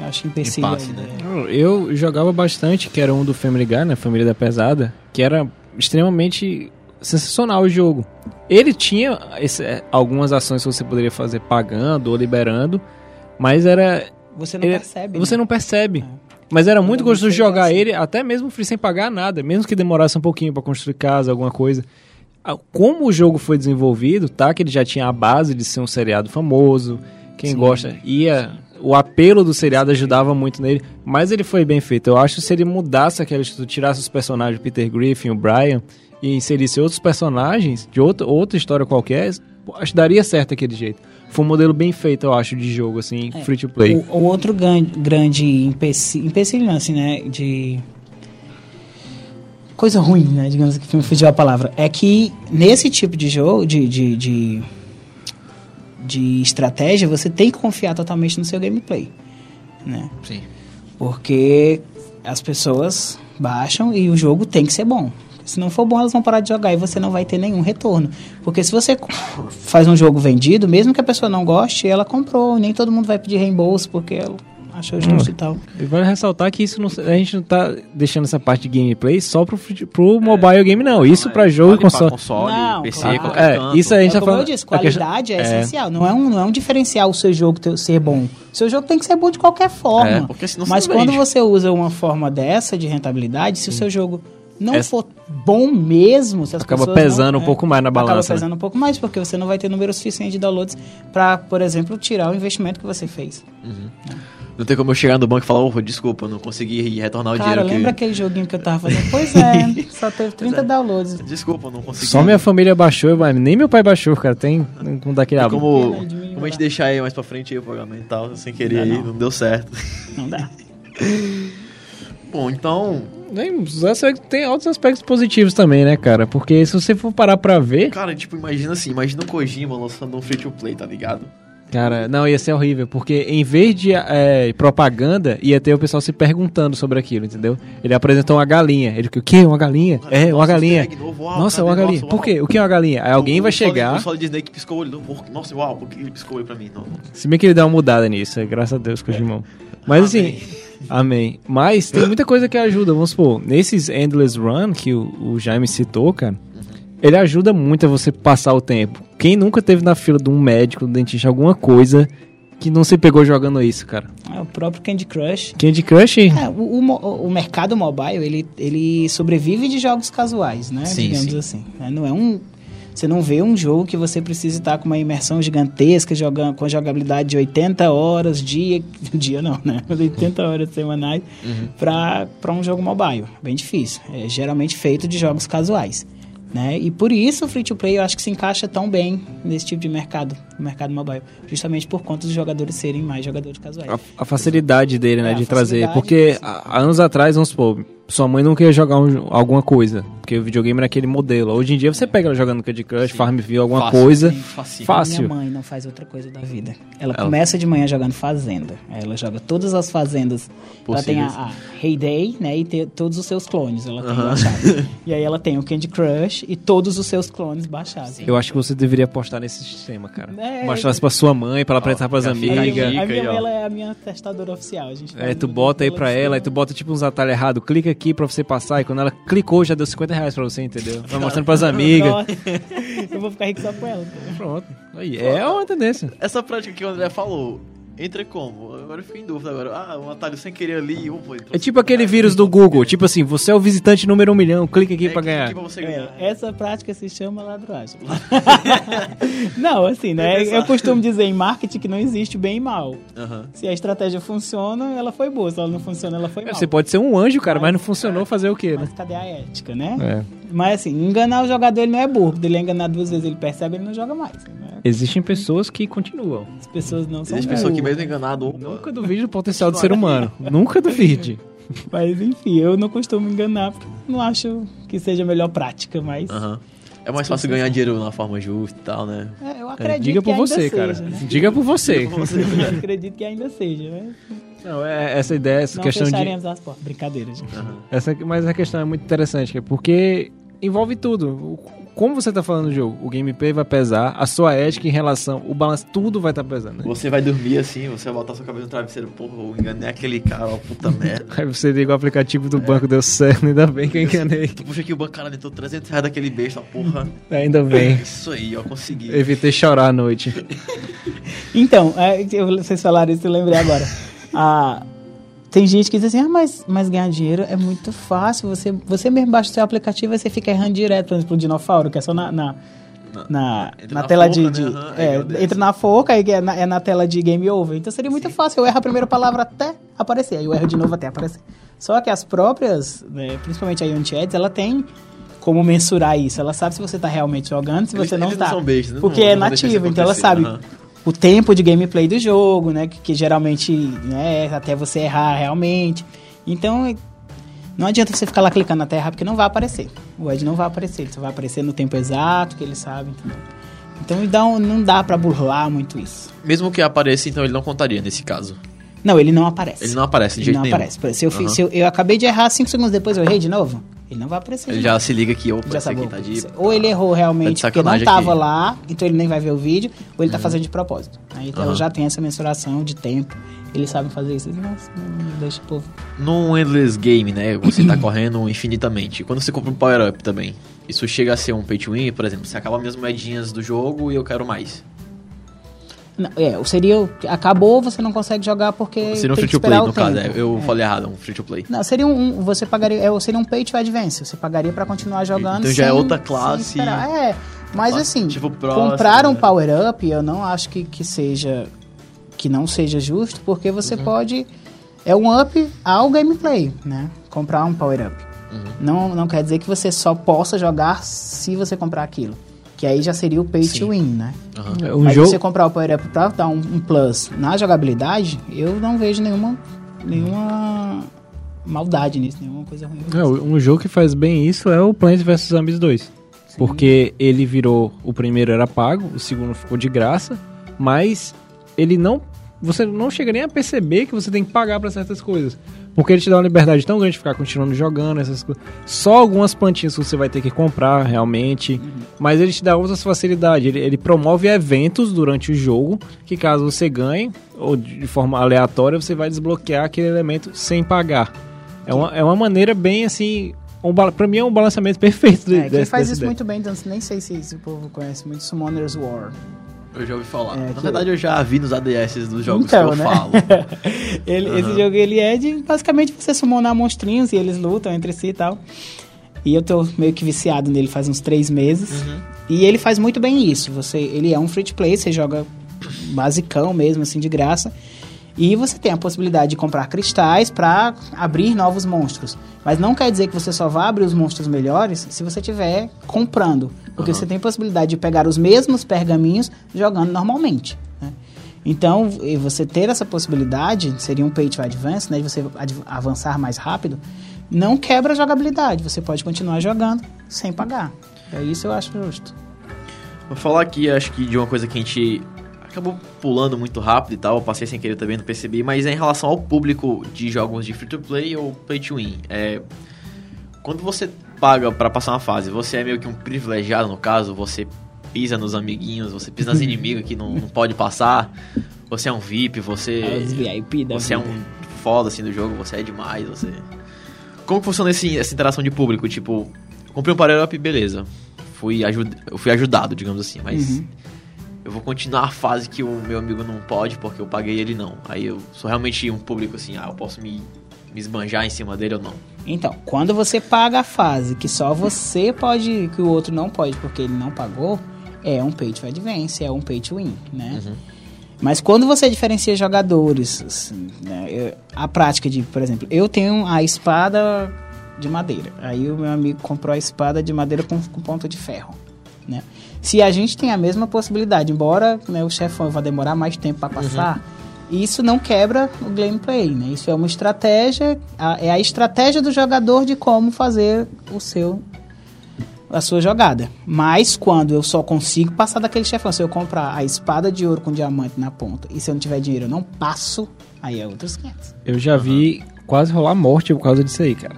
acho, empecilho. Uhum. Impasse, aí, né? né? Eu jogava bastante, que era um do Family Guy, né? Família da Pesada, que era extremamente sensacional o jogo. Ele tinha esse- é, algumas ações que você poderia fazer pagando ou liberando, mas era. Você não ele- percebe. Você né? não percebe. Mas era muito gostoso jogar assim. ele, até mesmo free sem pagar nada, mesmo que demorasse um pouquinho pra construir casa, alguma coisa. Ah, Como o jogo foi desenvolvido, tá? Que ele já tinha a base de ser um seriado famoso, quem gosta ia. O apelo do seriado ajudava muito nele, mas ele foi bem feito. Eu acho que se ele mudasse aquela estrutura, tirasse os personagens, o Peter Griffin, o Brian, e inserisse outros personagens de outra, outra história qualquer, acho que daria certo aquele jeito. Foi um modelo bem feito, eu acho, de jogo, assim, É, free to play. O, o outro grande empecilho, empecilho assim, né, de coisa ruim, né, digamos que me fugiu a palavra, é que nesse tipo de jogo, de, de, de, de estratégia, você tem que confiar totalmente no seu gameplay, né, Sim. porque as pessoas baixam e o jogo tem que ser bom. Se não for bom, elas vão parar de jogar e você não vai ter nenhum retorno. Porque se você faz um jogo vendido, mesmo que a pessoa não goste, ela comprou. Nem todo mundo vai pedir reembolso porque ela achou justo e tal. E vale ressaltar que isso não, a gente não tá deixando essa parte de gameplay só pro, pro mobile game, não. Isso pra jogo e console. console, Não, PC, claro. qualquer É, isso aí a gente É tá como falando. eu disse, questão- qualidade é, essencial. Não é, um, não é um diferencial o seu jogo ter- ser bom. O seu jogo tem que ser bom de qualquer forma. É, porque senão você Mas não quando vende. você usa uma forma dessa de rentabilidade, se o seu jogo não Essa- for bom mesmo, se as Acaba pessoas pesando não, um pouco mais na Acaba balança, né? pesando um pouco mais, porque você não vai ter número suficiente de downloads para, por exemplo, tirar o investimento que você fez. Não tem como eu chegar no banco e falar, oh, desculpa, eu não consegui retornar o Cara, dinheiro lembra que... aquele joguinho que eu tava fazendo? Pois é, só teve 30 downloads. Desculpa, eu não consegui. Só minha família baixou, mas nem meu pai baixou, cara. Tem como daquele Tem como, mim, como a gente deixar aí mais pra frente aí o pagamento e tal, sem querer Não, aí, não. não deu certo. Não dá. Bom, então, Tem outros aspectos positivos também, né, cara? Porque se você for parar pra ver, cara, tipo, imagina assim, imagina o Kojima lançando um free to play, tá ligado? cara, não, ia ser horrível. Porque em vez de é, propaganda, ia ter o pessoal se perguntando sobre aquilo, entendeu? Ele apresentou uma galinha. Ele, o quê? Uma galinha? É, uma Nossa, galinha. easter egg novo, uau, Nossa, cadê? uma galinha. Nossa, Por quê? O que é uma galinha? Aí alguém O- vai o chegar. O Solid Snake piscou o olho. Nossa, uau, por que ele piscou o olho pra mim? Não. Se bem que ele dá uma mudada nisso, é, graças a Deus, Kojimão. Mas assim, amém. Mas tem muita coisa que ajuda, vamos supor, nesses Endless Run que o, o Jaime citou, cara, ele ajuda muito a você passar o tempo. Quem nunca teve na fila de um médico, um dentista, alguma coisa que não se pegou jogando isso, cara? É o próprio Candy Crush. Candy Crush, É, o, o o mercado mobile, ele, ele sobrevive de jogos casuais, né? Sim, Digamos sim. assim. né? Não é um... Você não vê um jogo que você precisa estar com uma imersão gigantesca, jogando, com jogabilidade de 80 horas, dia... Dia não, né? 80 horas semanais Uhum. para um jogo mobile. Bem difícil. É geralmente feito de jogos casuais. Né? E por isso o free to play eu acho que se encaixa tão bem nesse tipo de mercado, no mercado mobile, justamente por conta dos jogadores serem mais jogadores casuais. a, a facilidade dele, né, É, a de trazer. Porque há anos atrás, vamos supor, sua mãe não queria jogar um- alguma coisa, porque o videogame era aquele modelo. Hoje em dia você pega ela jogando Candy Crush, Farmville, alguma Fácil. coisa. Facinho. Fácil. Minha mãe não faz outra coisa da vida. Ela, Ela- começa de manhã jogando Fazenda. Aí Ela joga todas as fazendas. Ela tem a, Possíveis. a Heyday, né? E tem todos os seus clones. Ela tem Aham. baixado. e aí ela tem o Candy Crush e todos os seus clones baixados. Eu acho que você deveria apostar nesse sistema, cara. É, Mostrar isso pra sua mãe, pra ela apresentar pras amigas. dica a minha mãe ela é a minha testadora oficial. A gente É, faz tu bota aí pra ela, aí cima. tu bota tipo uns atalhos errados, clica aqui pra você passar, e quando ela clicou já deu 50 reais pra você, entendeu? Vai mostrando pras amigas. Eu vou ficar rico só com ela. Pronto. Aí, é uma tendência. Essa prática que o André falou, entra como? Agora eu fico em dúvida agora. Ah, um atalho sem querer ali. Pô, entrou É tipo aquele vírus do Google, tipo assim, você é o visitante número um milhão, clica aqui É, pra ganhar. aqui pra você ganhar. É, essa prática se chama ladruagem. não, assim, né? Eu costumo dizer em marketing que não existe bem e mal. Se a estratégia funciona, ela foi boa. Se ela não funciona, ela foi mal. Você pode ser um anjo, cara, mas não Mas- funcionou fazer o quê, né? Mas cadê a ética, né? É. Mas assim, enganar o jogador ele não é burro. Ele é enganado duas vezes, ele percebe, ele não joga mais. Né? Existem pessoas que continuam. As pessoas não são Existe pessoa que mesmo enganado. Nunca duvide do potencial do ser humano. Nunca duvide. Mas enfim, eu não costumo enganar porque não acho que seja a melhor prática, mas. É mais fácil ganhar dinheiro na forma justa e tal, né? é, eu É, acredito diga por você, seja, cara. né? Diga por você. Eu acredito que ainda seja, né? Não, é essa ideia, essa Não questão de. fecharemos as portas. Brincadeira, gente. Essa, mas a questão é muito interessante, que é porque envolve tudo. O- Como você tá falando do jogo, o gameplay vai pesar, a sua ética em relação, o balanço, tudo vai estar pesando. Né? Você vai dormir assim, você vai botar sua cabeça no travesseiro, porra, eu enganei aquele cara, ó, puta merda. Aí você liga o aplicativo do banco, deu certo, ainda bem que eu enganei. Tu puxa aqui o banco, cara, deu 300 reais daquele besta, porra. Ainda bem. Isso aí, ó, consegui. Evitei chorar à noite. Então, é, vocês falaram isso, eu lembrei agora. Ah, tem gente que diz assim, ah, mas, mas ganhar dinheiro é muito fácil. Você, você mesmo baixa o seu aplicativo e você fica errando direto, por exemplo, o dinossauro, que é só na. na na, na na tela forca, de. né? de- Aham, é, é, entra na forca e é na, é na tela de game over. Então seria muito fácil. Eu erro a primeira palavra até aparecer. Aí eu erro de novo até aparecer. Só que as próprias, né, principalmente a Unity Ads, ela tem como mensurar isso. Ela sabe se você tá realmente jogando, se Eles- você não tá. bestas, né? Porque Não- é nativo, então ela sabe aham. O tempo de gameplay do jogo, né? Que, que geralmente, né, é até você errar realmente. Então, não adianta você ficar lá clicando na terra porque não vai aparecer. O Ed não vai aparecer, ele só vai aparecer no tempo exato que ele sabe, entendeu? Então um- não dá pra burlar muito isso. Mesmo que apareça, então ele não contaria nesse caso. Não, ele não aparece. Ele não aparece de Ele jeito não nenhum. aparece. Se eu, Aham. se eu, eu acabei de errar 5 segundos depois, eu errei de novo, ele não vai aparecer. Ele já se liga que, opa, já sabe. tá de... Ou ele errou realmente Tá porque não tava aqui. lá, então ele nem vai ver o vídeo, ou ele tá fazendo de propósito. Aí então Aham. já tem essa mensuração de tempo. Eles sabem fazer isso. Nossa, não deixa o povo. Num endless game, né? Você tá correndo infinitamente. Quando você compra um power-up também, isso chega a ser um pay to win, por exemplo, você acaba minhas moedinhas do jogo e eu quero mais. Não, é, seria. Acabou, você não consegue jogar porque. Seria um free to play, no caso. tempo. é, eu É. falei errado, um free to play. Não, seria um, você pagaria, é, seria um pay to advance. Você pagaria pra continuar jogando. Então já é sem- outra sem classe. É, mas Classe, assim, tipo, próximo, comprar um né? power up, eu não acho que, que seja que não seja justo, porque você Uhum. pode é um up ao gameplay, né? Comprar um power up. Uhum. Não, não quer dizer que você só possa jogar se você comprar aquilo. Que aí já seria o pay Sim. to win, né? Um Mas jogo... você comprar o Power Up pra dar um, um plus na jogabilidade, eu não vejo nenhuma, nenhuma maldade nisso, nenhuma coisa ruim. É, um jogo que faz bem isso é o Plants vs Zombies 2. Porque ele virou. O primeiro era pago, o segundo ficou de graça, mas ele não. Você não chega nem a perceber que você tem que pagar pra certas coisas. Porque ele te dá uma liberdade tão grande de ficar continuando jogando essas coisas. Só algumas plantinhas que você vai ter que comprar realmente. Mas ele te dá outras facilidades. Ele, ele promove eventos durante o jogo. Que caso você ganhe, ou de forma aleatória, você vai desbloquear aquele elemento sem pagar. É uma, é uma maneira bem assim. Um, pra mim é um balanceamento perfeito É, quem dessa- faz dessa isso ideia. muito bem, então nem sei se, se o povo conhece muito Summoner's War. Eu já ouvi falar. É, Na verdade, eu já vi nos ADS dos jogos Então, que eu né? falo. Ele- Esse Aham. jogo ele é de basicamente você summonar monstrinhos e eles lutam entre si e tal. E eu tô meio que viciado nele faz uns três meses. Uhum. E ele faz muito bem isso. Você, ele é um free to play, você joga basicão mesmo, assim, de graça. E você tem a possibilidade de comprar cristais para abrir novos monstros. Mas não quer dizer que você só vai abrir os monstros melhores se você estiver comprando. Porque Aham. você tem a possibilidade de pegar os mesmos pergaminhos jogando normalmente. né? Então, você ter essa possibilidade, seria um pay to advance, né? De você avançar mais rápido, não quebra a jogabilidade. Você pode continuar jogando sem pagar. É isso eu acho justo. Vou falar aqui, acho que de uma coisa que a gente acabou pulando muito rápido e tal, eu passei sem querer também, não percebi, mas é em relação ao público de jogos de free to play ou pay to win. É, quando você paga pra passar uma fase, você é meio que um privilegiado no caso, você pisa nos amiguinhos, você pisa nas inimigas que não, não pode passar, você é um VIP, você Os VIP você é um foda assim do jogo, você é demais, você. Como que funciona esse, essa interação de público? Tipo, comprei um power up, beleza. Fui, ajud... eu fui ajudado, digamos assim, mas Uhum. Eu vou continuar a fase que o meu amigo não pode porque eu paguei ele não. Aí eu sou realmente um público assim, ah, eu posso me, me esbanjar em cima dele ou não. Então, quando você paga a fase que só você pode, que o outro não pode porque ele não pagou, é um pay to advance, é um pay to win, né? Mas quando você diferencia jogadores, assim, né, a prática de, por exemplo, eu tenho a espada de madeira, aí o meu amigo comprou a espada de madeira com, com ponta de ferro, né? Se a gente tem a mesma possibilidade, embora né, o chefão vá demorar mais tempo para passar, isso não quebra o gameplay, né? Isso é uma estratégia, a- é a estratégia do jogador de como fazer o seu a sua jogada. Mas quando eu só consigo passar daquele chefão, se eu comprar a espada de ouro com diamante na ponta e se eu não tiver dinheiro eu não passo, aí é outros 500. Eu já vi quase rolar morte por causa disso aí, cara.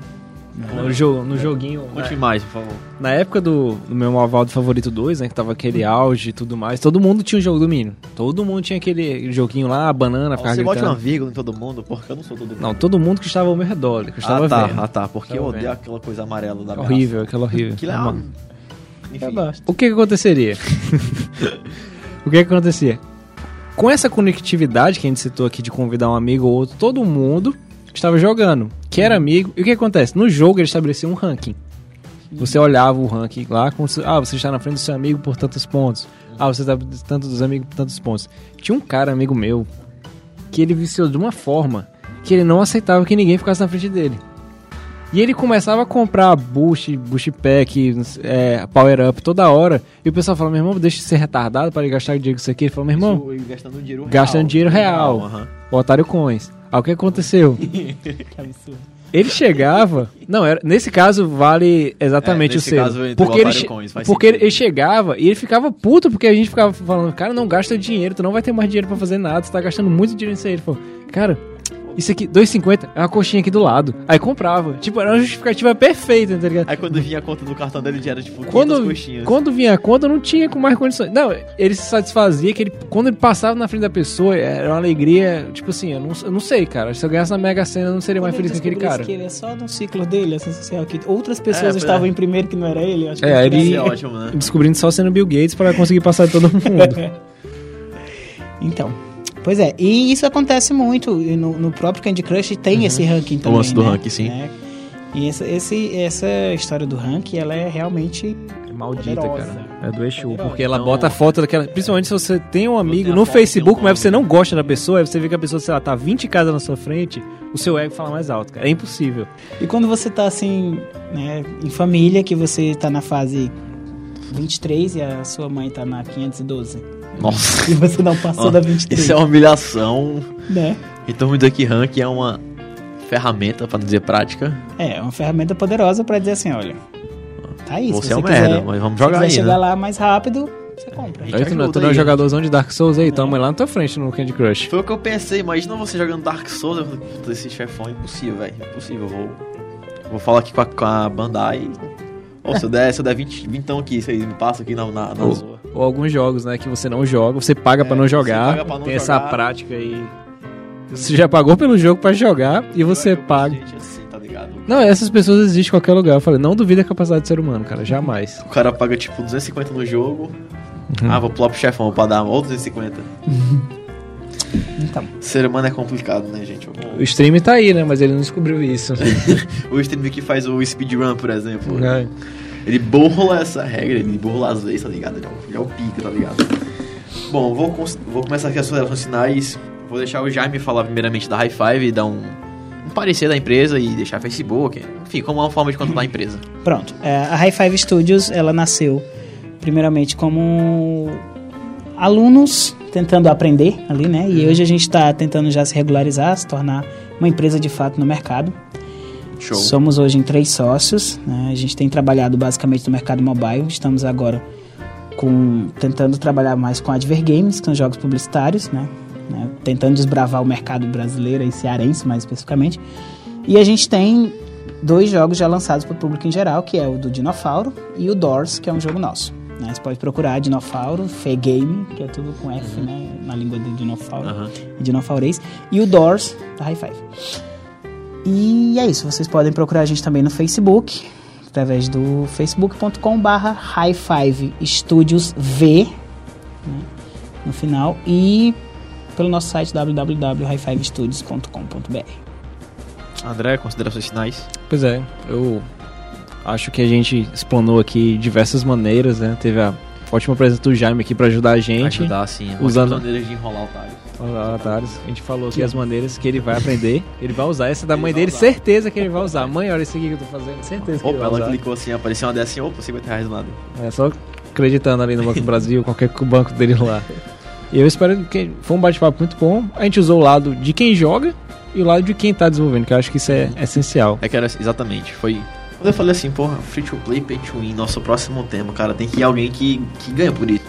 No, jo no joguinho. Conte na, mais, por favor. na época do, do meu Malvado Favorito 2, né? Que tava aquele auge e tudo mais. Todo mundo tinha um jogo do Mino. Todo mundo tinha aquele joguinho lá, a banana, ficava Você bote uma vírgula em todo mundo, porque eu não sou todo mundo. Não, todo mundo que estava ao meu redor, que eu estava ah, tá, vendo. ah, tá, porque eu Tava odeio vendo. aquela coisa amarela da Horrível, aquela horrível. Aquilo é uma... Enfim. Eu. O que que aconteceria? o que que acontecia? Com essa conectividade que a gente citou aqui de convidar um amigo ou outro, todo mundo estava jogando, que era amigo. E o que acontece? No jogo ele estabeleceu um ranking. Você olhava o ranking lá, como se, ah, você está na frente do seu amigo por tantos pontos. Ah, você está tanto dos amigos por tantos pontos. Tinha um cara, amigo meu, que ele viciou de uma forma que ele não aceitava que ninguém ficasse na frente dele. E ele começava a comprar boost, boost pack, é, power up toda hora. E o pessoal falava, meu irmão, deixa de ser retardado para ele gastar dinheiro com isso aqui. Ele falou, meu irmão, Isso, gastando dinheiro real. gastando dinheiro real. o otário coins. Aí o que aconteceu? Que absurdo. Ele chegava. Não, era, nesse caso vale exatamente É, o nesse selo. caso, porque o ele, Coins, porque ele, sentido. ele chegava e ele ficava puto porque a gente ficava falando, cara, não gasta dinheiro, tu não vai ter mais dinheiro pra fazer nada, tu tá gastando muito dinheiro nisso aí. Ele falou, cara, isso aqui, 2,50 é uma coxinha aqui do lado. Aí comprava. Tipo, era uma justificativa perfeita, tá ligado? Aí quando vinha a conta do cartão dele já era tipo 500 Quando, coxinhas. quando vinha a conta, não tinha com mais condições. Não, ele se satisfazia que ele, quando ele passava na frente da pessoa, era uma alegria. Tipo assim, eu não, eu não sei, cara. Se eu ganhasse na Mega Sena, eu não seria mais Quando feliz com ele aquele cara. que ele é só no ciclo dele, essa social, que outras pessoas pois estavam é. em primeiro que não era ele. eu Acho que É, ele ele- é ótimo, né? Descobrindo só sendo Bill Gates para conseguir passar de todo mundo. Então, pois é, e isso acontece muito e no, no próprio Candy Crush tem esse ranking também, lance do né? ranking, sim. Né? E essa, esse, essa história do ranking, ela é realmente É maldita, Poderosa. cara. É do Exu. Poderosa. Porque ela Então- bota a foto daquela. Principalmente se você tem um amigo no Facebook, um mas você não gosta da pessoa, aí você vê que a pessoa, sei lá, tá 20 casas na sua frente, o seu ego fala mais alto, cara. É impossível. E quando você tá assim, né, em família, que você tá na fase 23 e a sua mãe tá na 512. Nossa. E você não passou Ó, da 23, Isso é uma humilhação. né? Então o Duck Rank é uma ferramenta, pra não dizer prática. É, é uma ferramenta poderosa pra dizer assim, olha, tá aí, Você se é um você quiser, merda, mas vamos se jogar quiser aí, chegar né? lá mais rápido, você compra. Aí tu, não- ajuda tu não é jogadorzão de Dark Souls aí, tua mãe lá na tua frente no Candy Crush. Foi o que eu pensei, imagina você jogando Dark Souls, eu falei, esse chefão é impossível, velho. Impossível, eu vou. Vou falar aqui com a, com a Bandai. Ô, se eu der, se eu der 20, 20 aqui, aí me passa aqui na, na, na zoa. Ou alguns jogos, né, que você não joga, você paga pra É, não você jogar. paga pra não tem essa jogar. prática aí. Você já pagou pelo jogo pra jogar e você Eu conheço paga. Assim, tá? Não, essas pessoas existem em qualquer lugar. Eu falei, não duvida a capacidade do ser humano, cara, jamais. O cara paga tipo 250 no jogo. Uhum. Ah, vou pular pro chefão pra dar outros 250. Então, Ser humano é complicado, né, gente? Vou- O stream tá aí, né, mas ele não descobriu isso. O streamer que faz o speedrun, por exemplo. É. Ele burla essa regra, ele burla as leis, tá ligado? Ele é o, é pica, tá ligado? Bom, vou, vou começar aqui as considerações finais. Vou deixar o Jaime falar primeiramente da High Five e dar um, um parecer da empresa e deixar Facebook. Enfim, como uma forma de controlar a empresa. pronto. É, a High Five Studios, ela nasceu primeiramente como alunos tentando aprender ali, né? E hoje a gente está tentando já se regularizar, se tornar uma empresa de fato no mercado. Show. Somos hoje em três sócios. né? A gente tem trabalhado basicamente no mercado mobile. Estamos agora com tentando trabalhar mais com Advergames, que são jogos publicitários, né? Né? Tentando desbravar o mercado brasileiro e cearense, mais especificamente. E a gente tem dois jogos já lançados para o público em geral, que é o do Dinofauro e o Doors, que é um jogo nosso. né? Você pode procurar Dinofauro, Fe Game, que é tudo com F, né? Na língua do Dinofauro Aham. e Dinofaurês, e o Doors da High Five. E é isso, vocês podem procurar a gente também no Facebook, através do facebook.com barra High Five Studios V, né, no final, e pelo nosso site www.highfivestudios.com.br. André, considerações finais. Pois é, eu acho que a gente explanou aqui diversas maneiras, né? Teve a ótima presença do Jaime aqui pra ajudar a gente. Ajudar, sim. Usando- Usando maneiras de enrolar otários. Olá, Otários. A gente falou aqui as maneiras que ele vai aprender. Ele vai usar. Essa é da Ele mãe dele, usar. certeza que ele vai usar. Mãe, olha isso aqui que eu tô fazendo. Certeza que ele Opa, vai ela usar. clicou assim, apareceu uma dessa assim, opa, 50 reais do nada. É só acreditando ali no Banco do Brasil, qualquer banco dele lá. E eu espero que foi um bate-papo muito bom. A gente usou o lado de quem joga e o lado de quem tá desenvolvendo, que eu acho que isso é essencial. É que era exatamente, foi. Quando eu falei assim, porra, free to play, pay to win, nosso próximo tema, cara, tem que ir alguém que, que ganha por isso.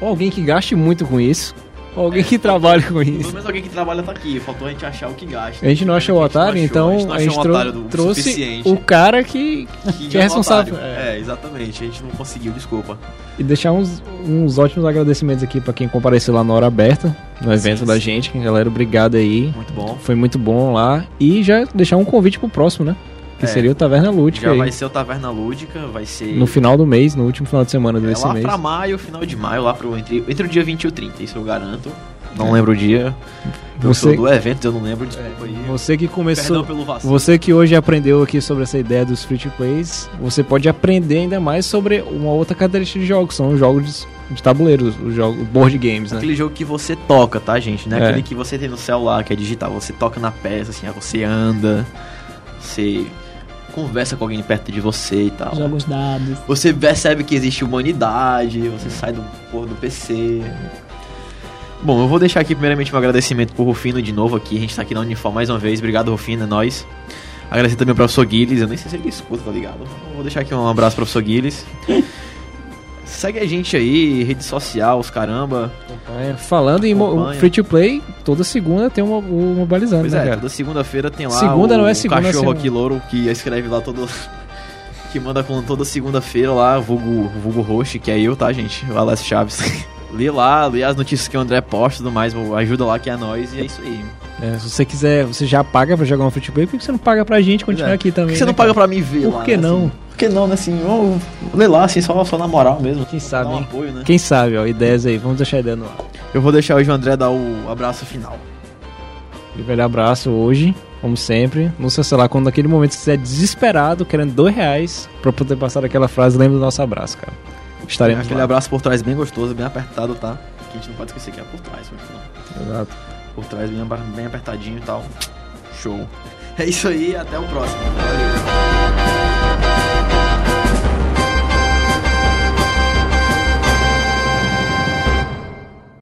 Ou alguém que gaste muito com isso, alguém que trabalhe com Pelo isso. menos alguém que trabalha tá aqui, faltou a gente achar o que gasta. A gente não achou o otário, então a gente a gente otário do trouxe suficiente. o cara que, que, que é um responsável. É. É, exatamente, a gente não conseguiu, desculpa. E deixar uns, uns ótimos agradecimentos aqui pra quem compareceu lá na hora aberta, no evento Sim, da sim. gente. Galera, obrigado aí. Muito bom. Foi muito bom lá. E já deixar um convite pro próximo, né? Que É. seria o Taverna Lúdica Já aí. vai ser o Taverna Lúdica, vai ser. No final do mês, no último final de semana é desse lá mês. pra maio, final de maio, lá pro entre, entre o dia 20 e o 30, isso eu garanto. Não É. lembro o dia. Você- do evento, eu não lembro, desculpa aí. Você que começou. Você que hoje aprendeu aqui sobre essa ideia dos free to plays, você pode aprender ainda mais sobre uma outra característica de jogos, são os jogos de, de tabuleiro, os jogos board games, né? Aquele jogo que você toca, tá, gente? Não é, É. aquele que você tem no celular, que é digital. Você toca na peça, assim, aí você anda, você conversa com alguém perto de você e tal. Jogos dados. Você percebe que existe humanidade, você sai do do PC. Bom, eu vou deixar aqui primeiramente um agradecimento pro Rufino de novo aqui. A gente tá aqui na Unifor mais uma vez. Obrigado, Rufino, é nóis. Agradecer também ao professor Guilherme. Eu nem sei se ele escuta, tá ligado? Vou deixar aqui um abraço pro professor Guilherme. Segue a gente aí, rede social, os caramba. É, falando em Acompanha. free to play, toda segunda tem uma, o mobilizando, Pois né, é, cara? toda segunda-feira tem lá Segunda o, não é o segunda, cachorro semana. aqui, louro, que escreve lá todo... que manda com toda segunda-feira lá, vulgo, vulgo host, que é eu, tá, gente? O Alex Chaves. lê lá, lê as notícias que o André posta e tudo mais, ajuda lá que é nós, e é isso aí. É, se você quiser, você já paga pra jogar um free to play, por que você não paga pra gente continuar é. aqui também? Por que você né, não paga cara? pra mim ver Por lá, que né, não? assim? Que não, né, assim, ó, lê lá, assim, só, só na moral mesmo. Quem sabe, um hein? apoio, né? Quem sabe, ó, ideias aí, vamos deixar a ideia no ar. Eu vou deixar hoje o André dar o abraço final. E velho abraço hoje, como sempre, no seu celular, quando naquele momento você estiver desesperado, querendo dois reais pra poder passar aquela frase, lembra do nosso abraço, cara. Estaremos Aquele lá. abraço por trás bem gostoso, bem apertado, tá? Que a gente não pode esquecer que é por trás, mas não. Exato. por trás bem, bem apertadinho e tal. Show. É isso aí, até o próximo. Valeu.